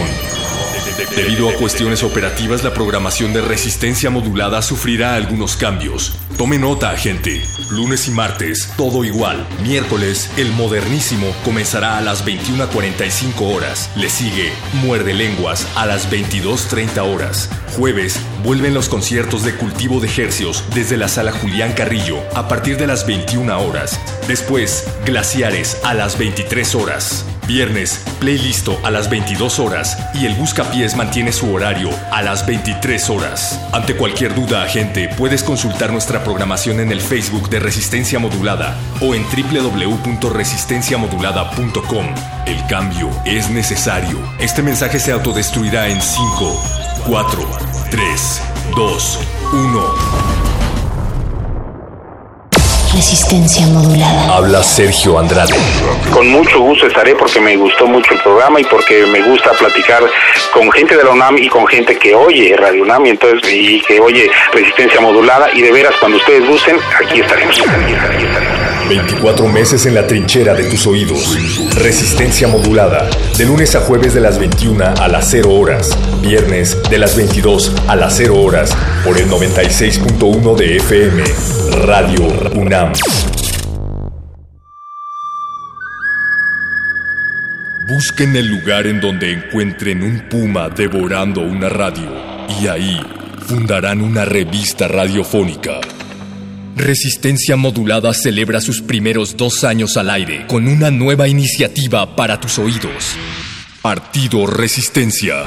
Debido a cuestiones operativas, la programación de resistencia modulada sufrirá algunos cambios. Tome nota, agente. Lunes y martes, todo igual. Miércoles, el modernísimo comenzará a las 21.45 horas. Le sigue Muerde Lenguas a las 22.30 horas. Jueves, vuelven los conciertos de cultivo de hercios desde la sala Julián Carrillo a partir de las 21 horas. Después, Glaciares a las 23 horas. Viernes, playlisto a las 22 horas y el Buscapiés mantiene su horario a las 23 horas. Ante cualquier duda, agente, puedes consultar nuestra programación en el Facebook de Resistencia Modulada o en www.resistenciamodulada.com. El cambio es necesario. Este mensaje se autodestruirá en 5, 4, 3, 2, 1. Resistencia modulada. Habla Sergio Andrade. Con mucho gusto estaré porque me gustó mucho el programa y porque me gusta platicar con gente de la UNAM y con gente que oye Radio UNAM y, entonces, y que oye Resistencia Modulada y de veras cuando ustedes gusten, aquí estaremos. 24 meses en la trinchera de tus oídos. Resistencia modulada. De lunes a jueves de las 21 a las 0 horas. Viernes de las 22 a las 0 horas. Por el 96.1 de FM. Radio UNAM. Busquen el lugar en donde encuentren un puma devorando una radio. Y ahí fundarán una revista radiofónica. Resistencia Modulada celebra sus primeros dos años al aire con una nueva iniciativa para tus oídos. Partido Resistencia.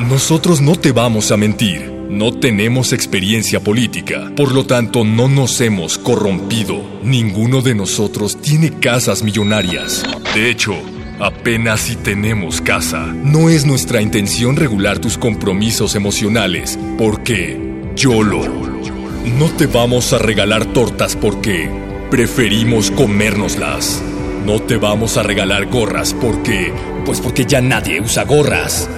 Nosotros no te vamos a mentir. No tenemos experiencia política, por lo tanto no nos hemos corrompido. Ninguno de nosotros tiene casas millonarias. De hecho, apenas si tenemos casa. No es nuestra intención regular tus compromisos emocionales, porque YOLO. No te vamos a regalar tortas porque preferimos comérnoslas. No te vamos a regalar gorras porque... Pues porque ya nadie usa gorras.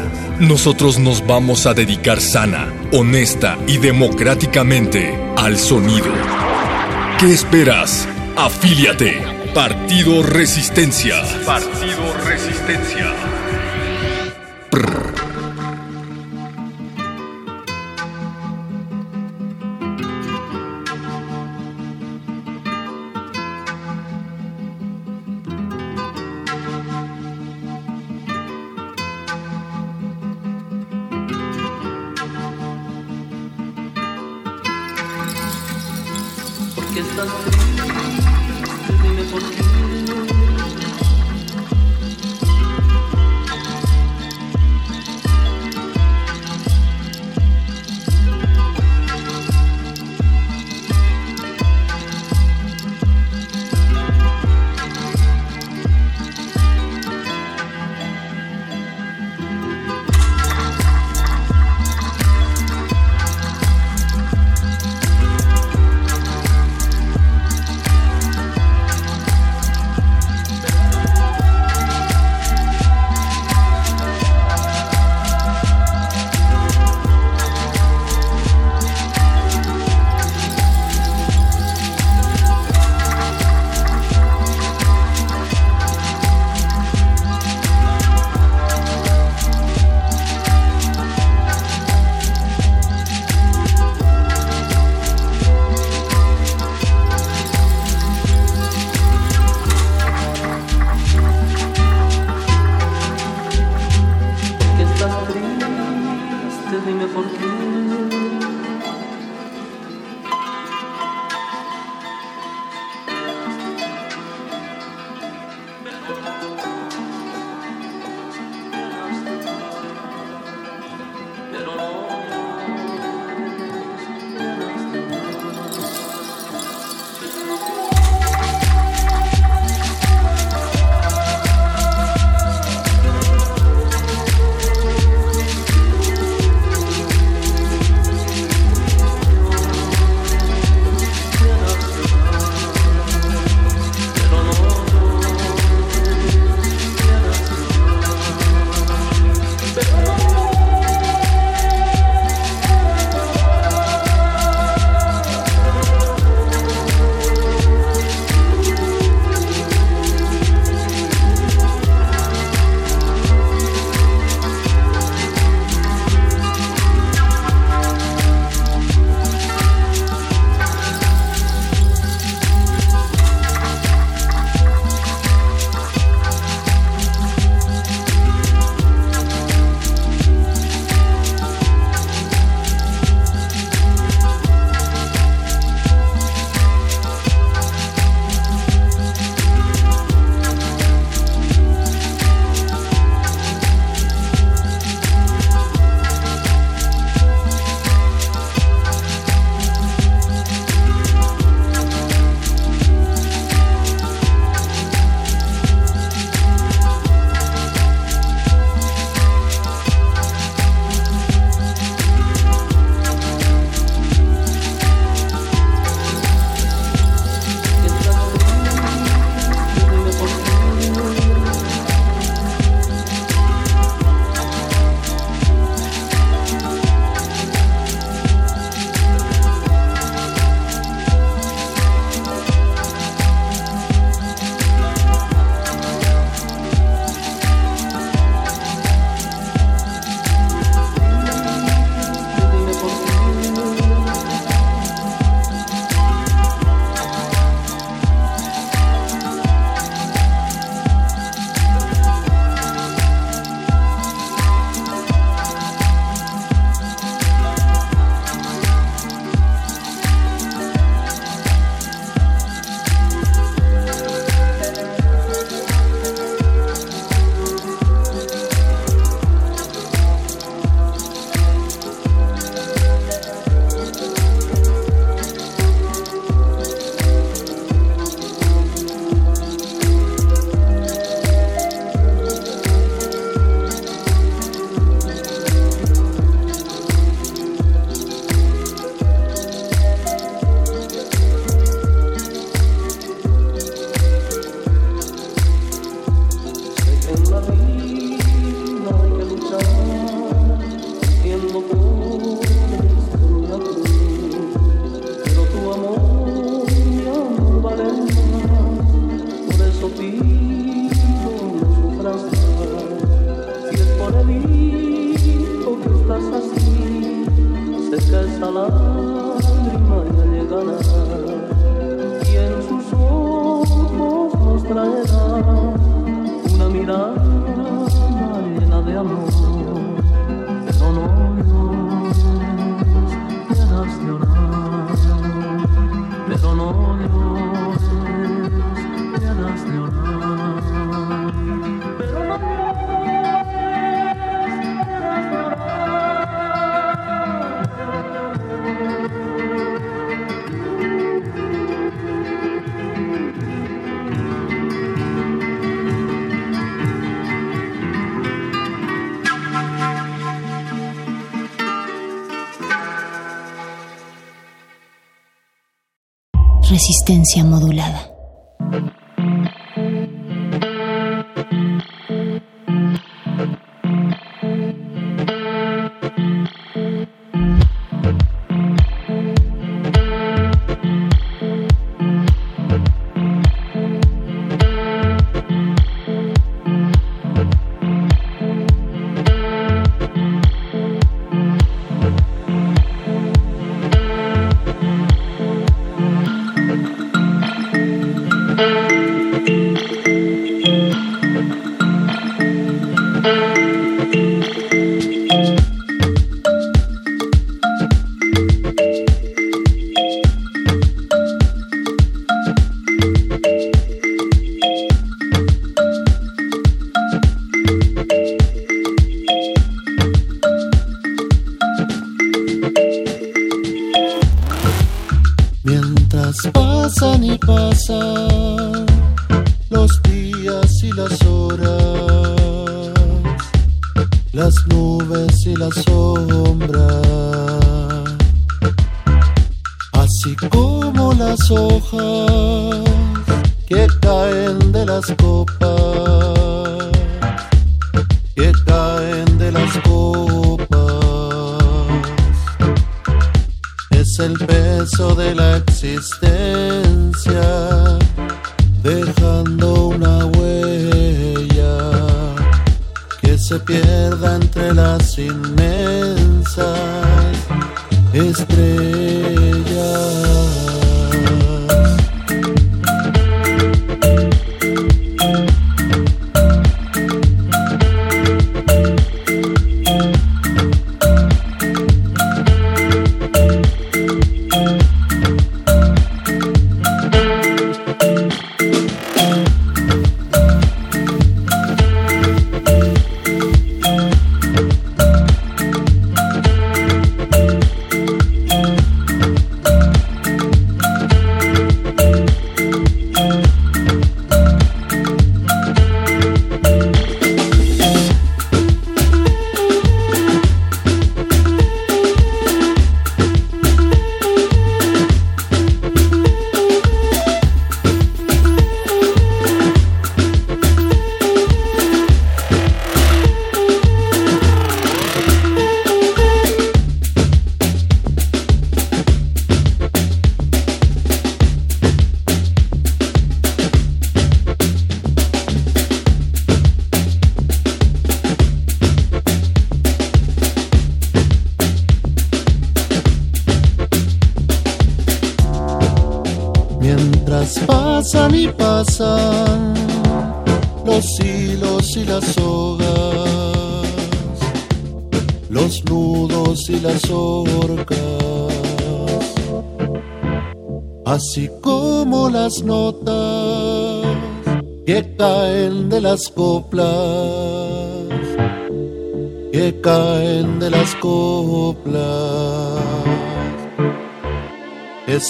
Nosotros nos vamos a dedicar sana, honesta y democráticamente al sonido. ¿Qué esperas? Afíliate. Partido Resistencia. Partido Resistencia. ¿Por resistencia modulada.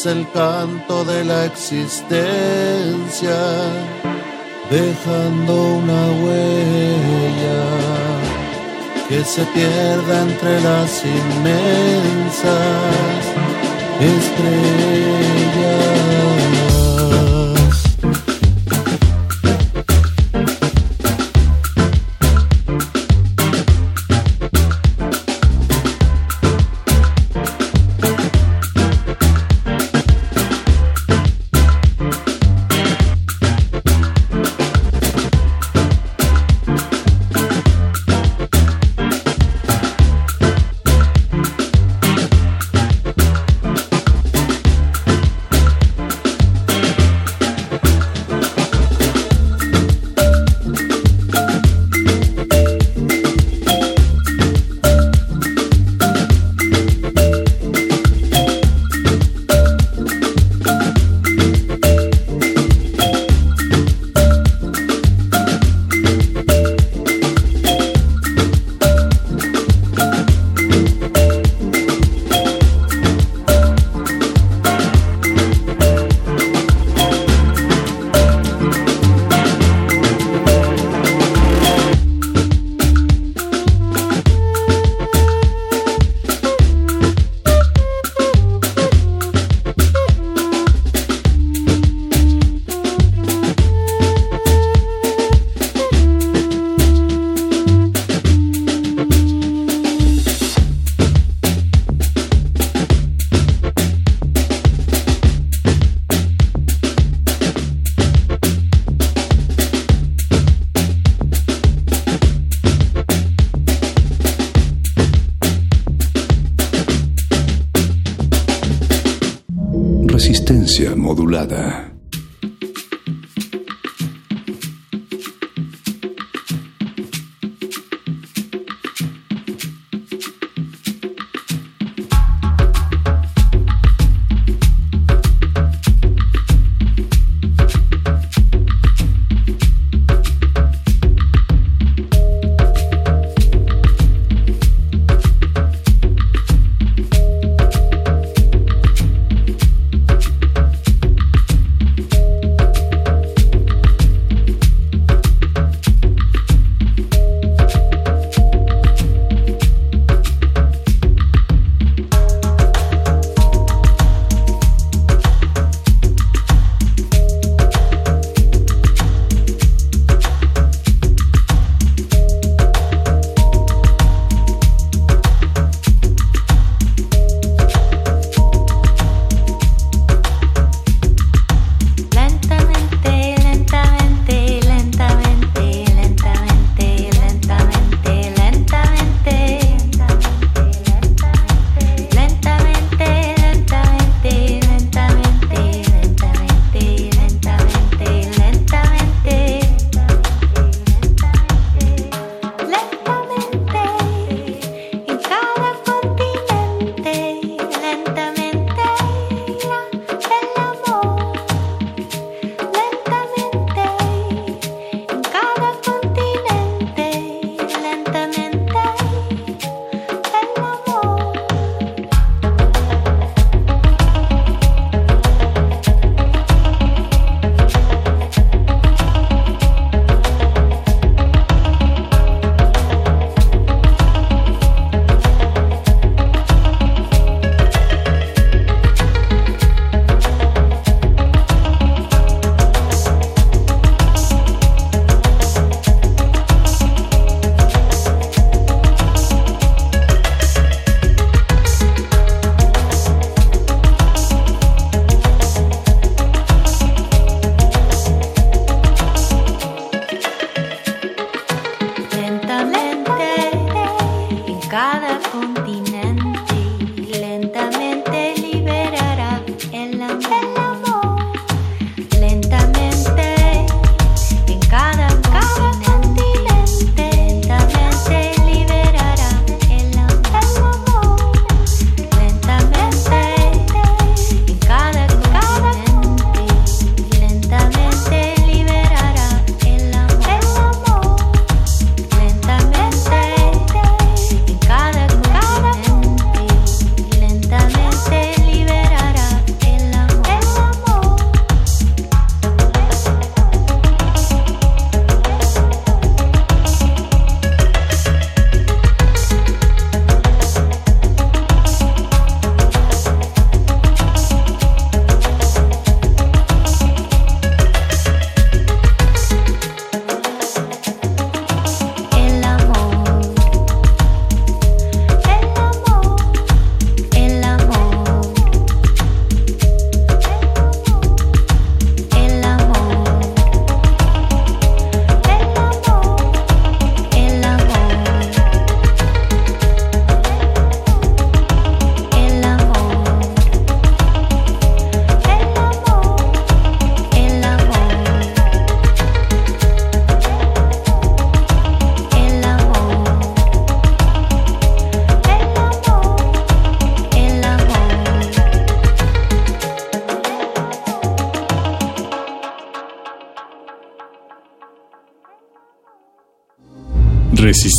el canto de la existencia, dejando una huella que se pierda entre las inmensas estrellas.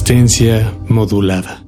Resistencia modulada.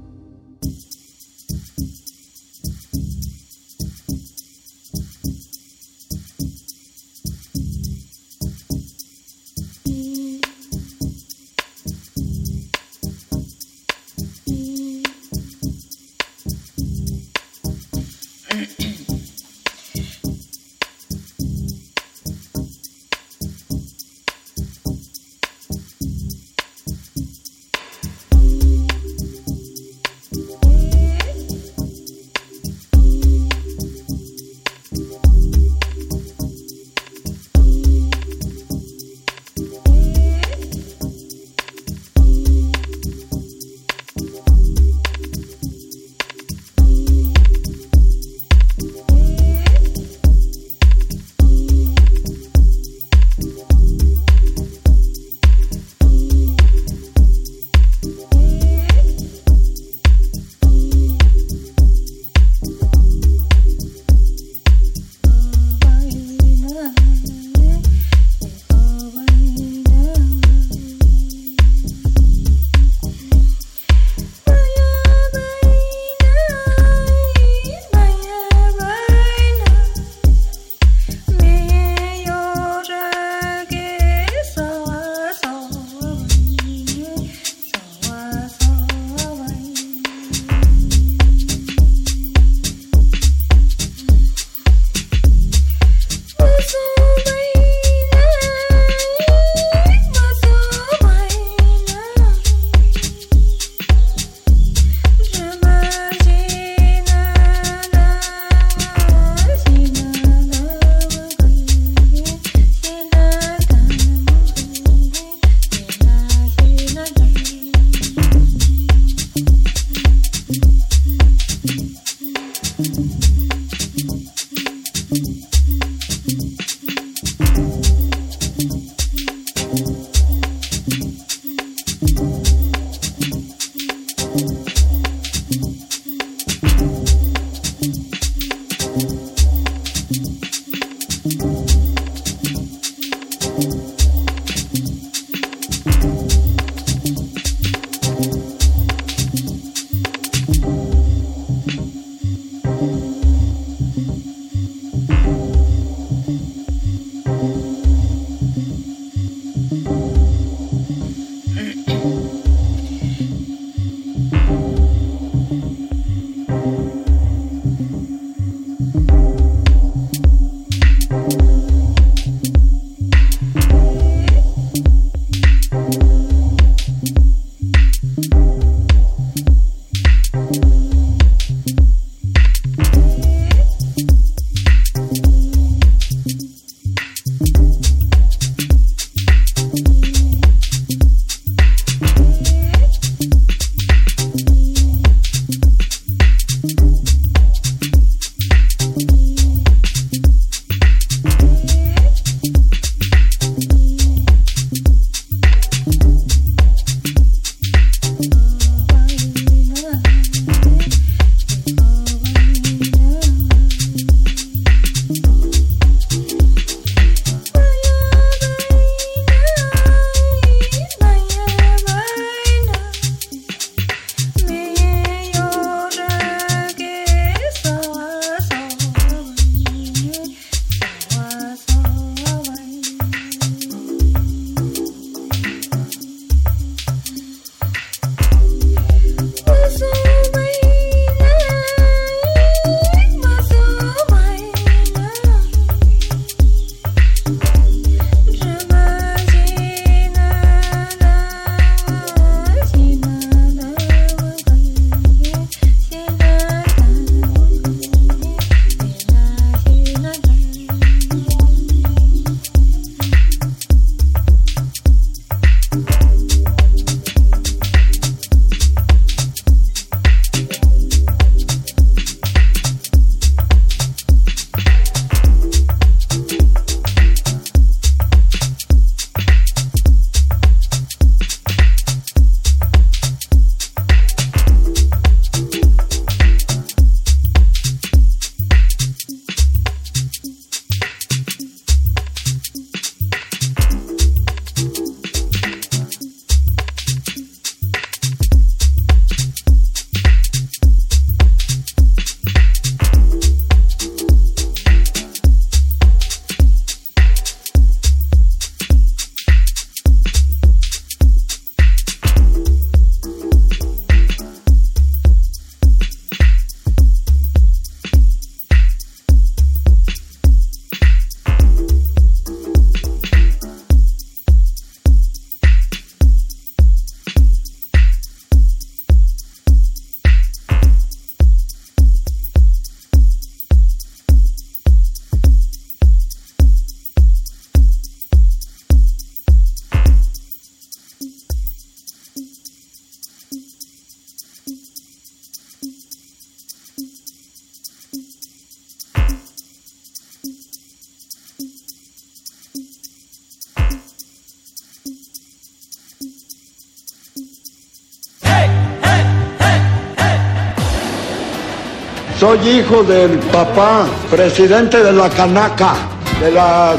Soy hijo del papá, presidente de la Canaca, de la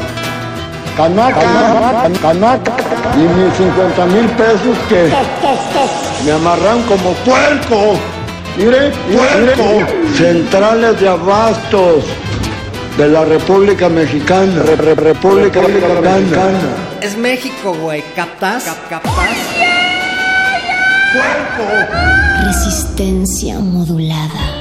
Canaca, Canaca, y mis 50 mil pesos que me amarran como puerco. Mire, puerco. Centrales de abastos de la República Mexicana. República, República Mexicana. Es México, güey. ¿Captas? Cap, captas. Puerco. Resistencia modulada.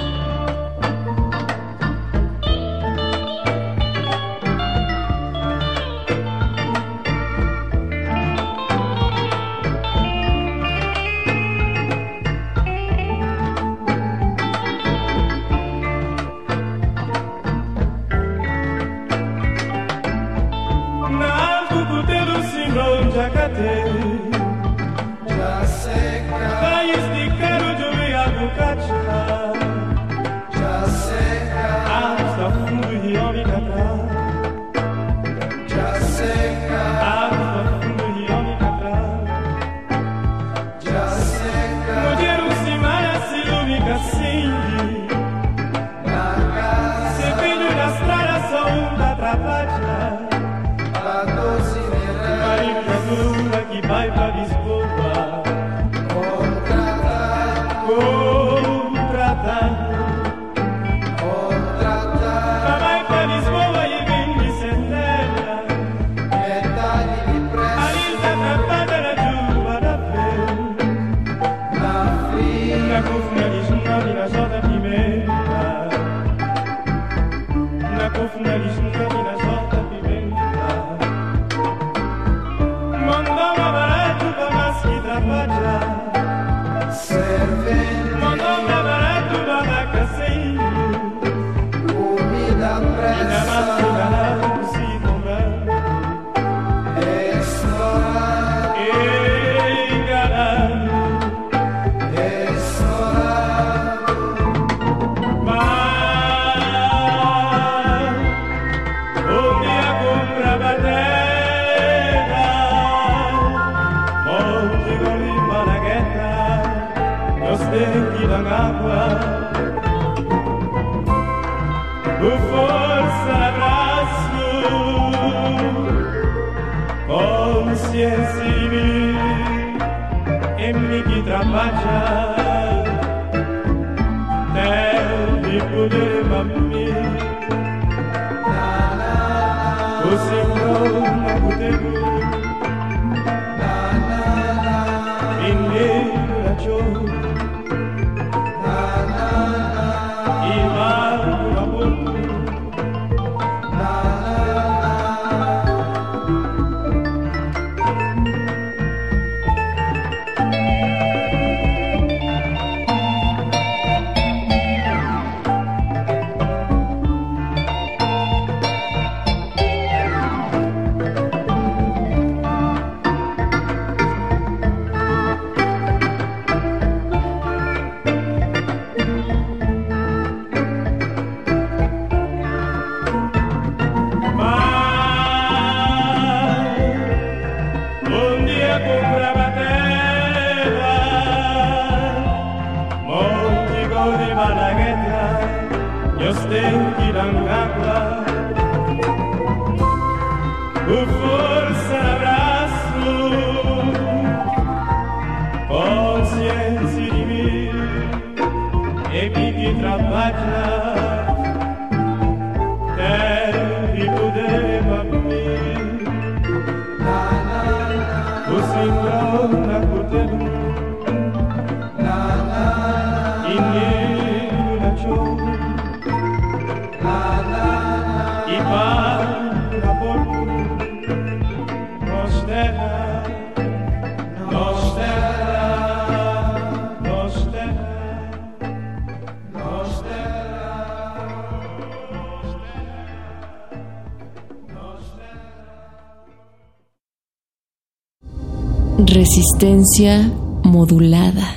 modulada.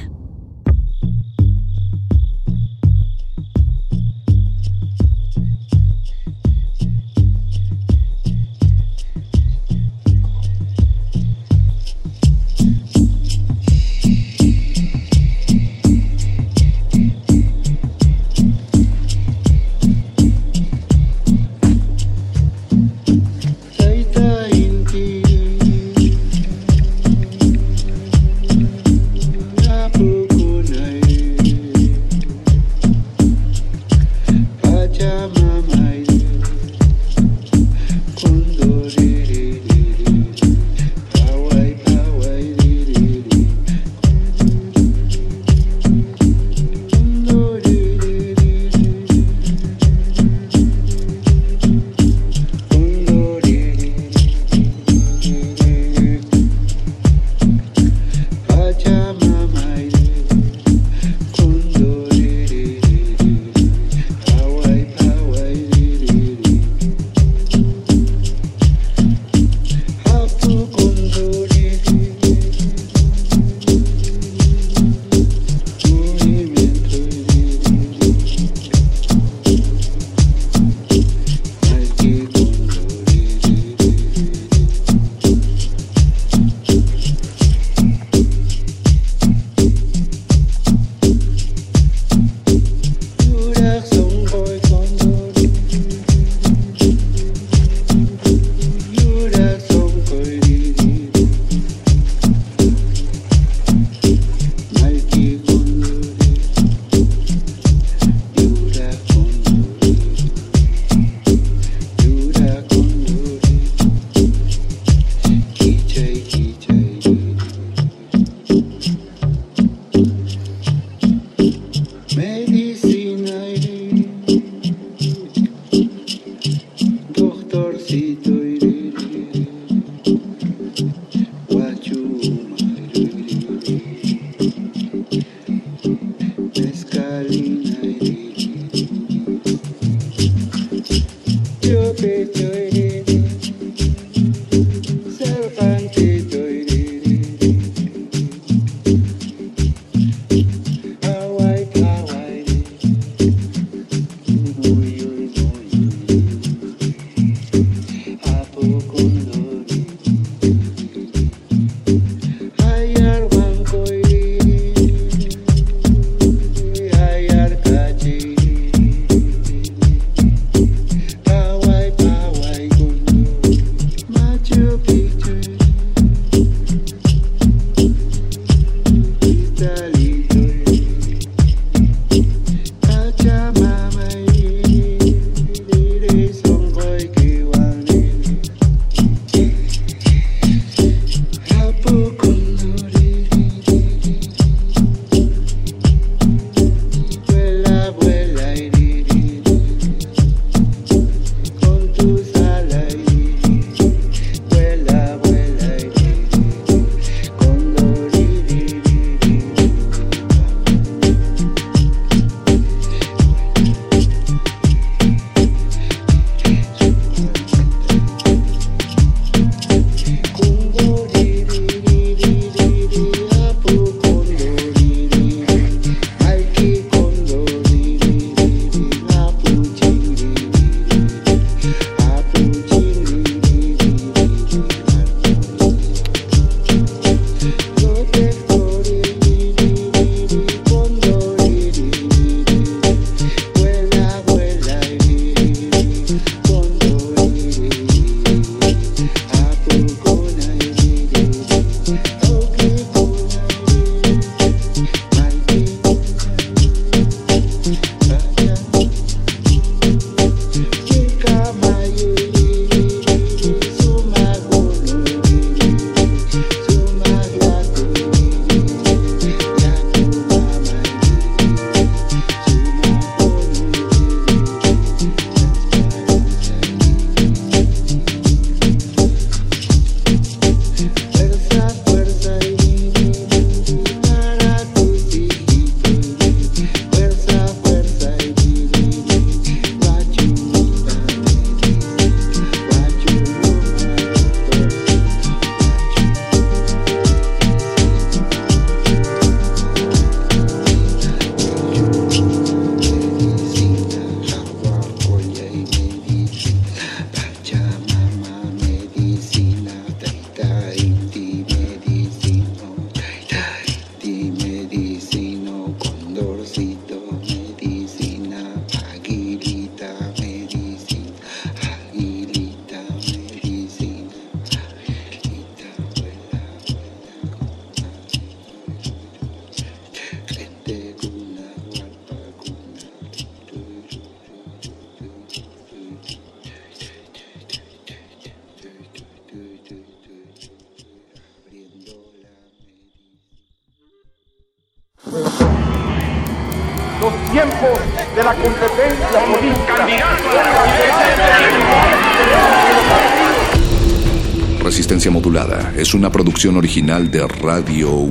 Original de Radio.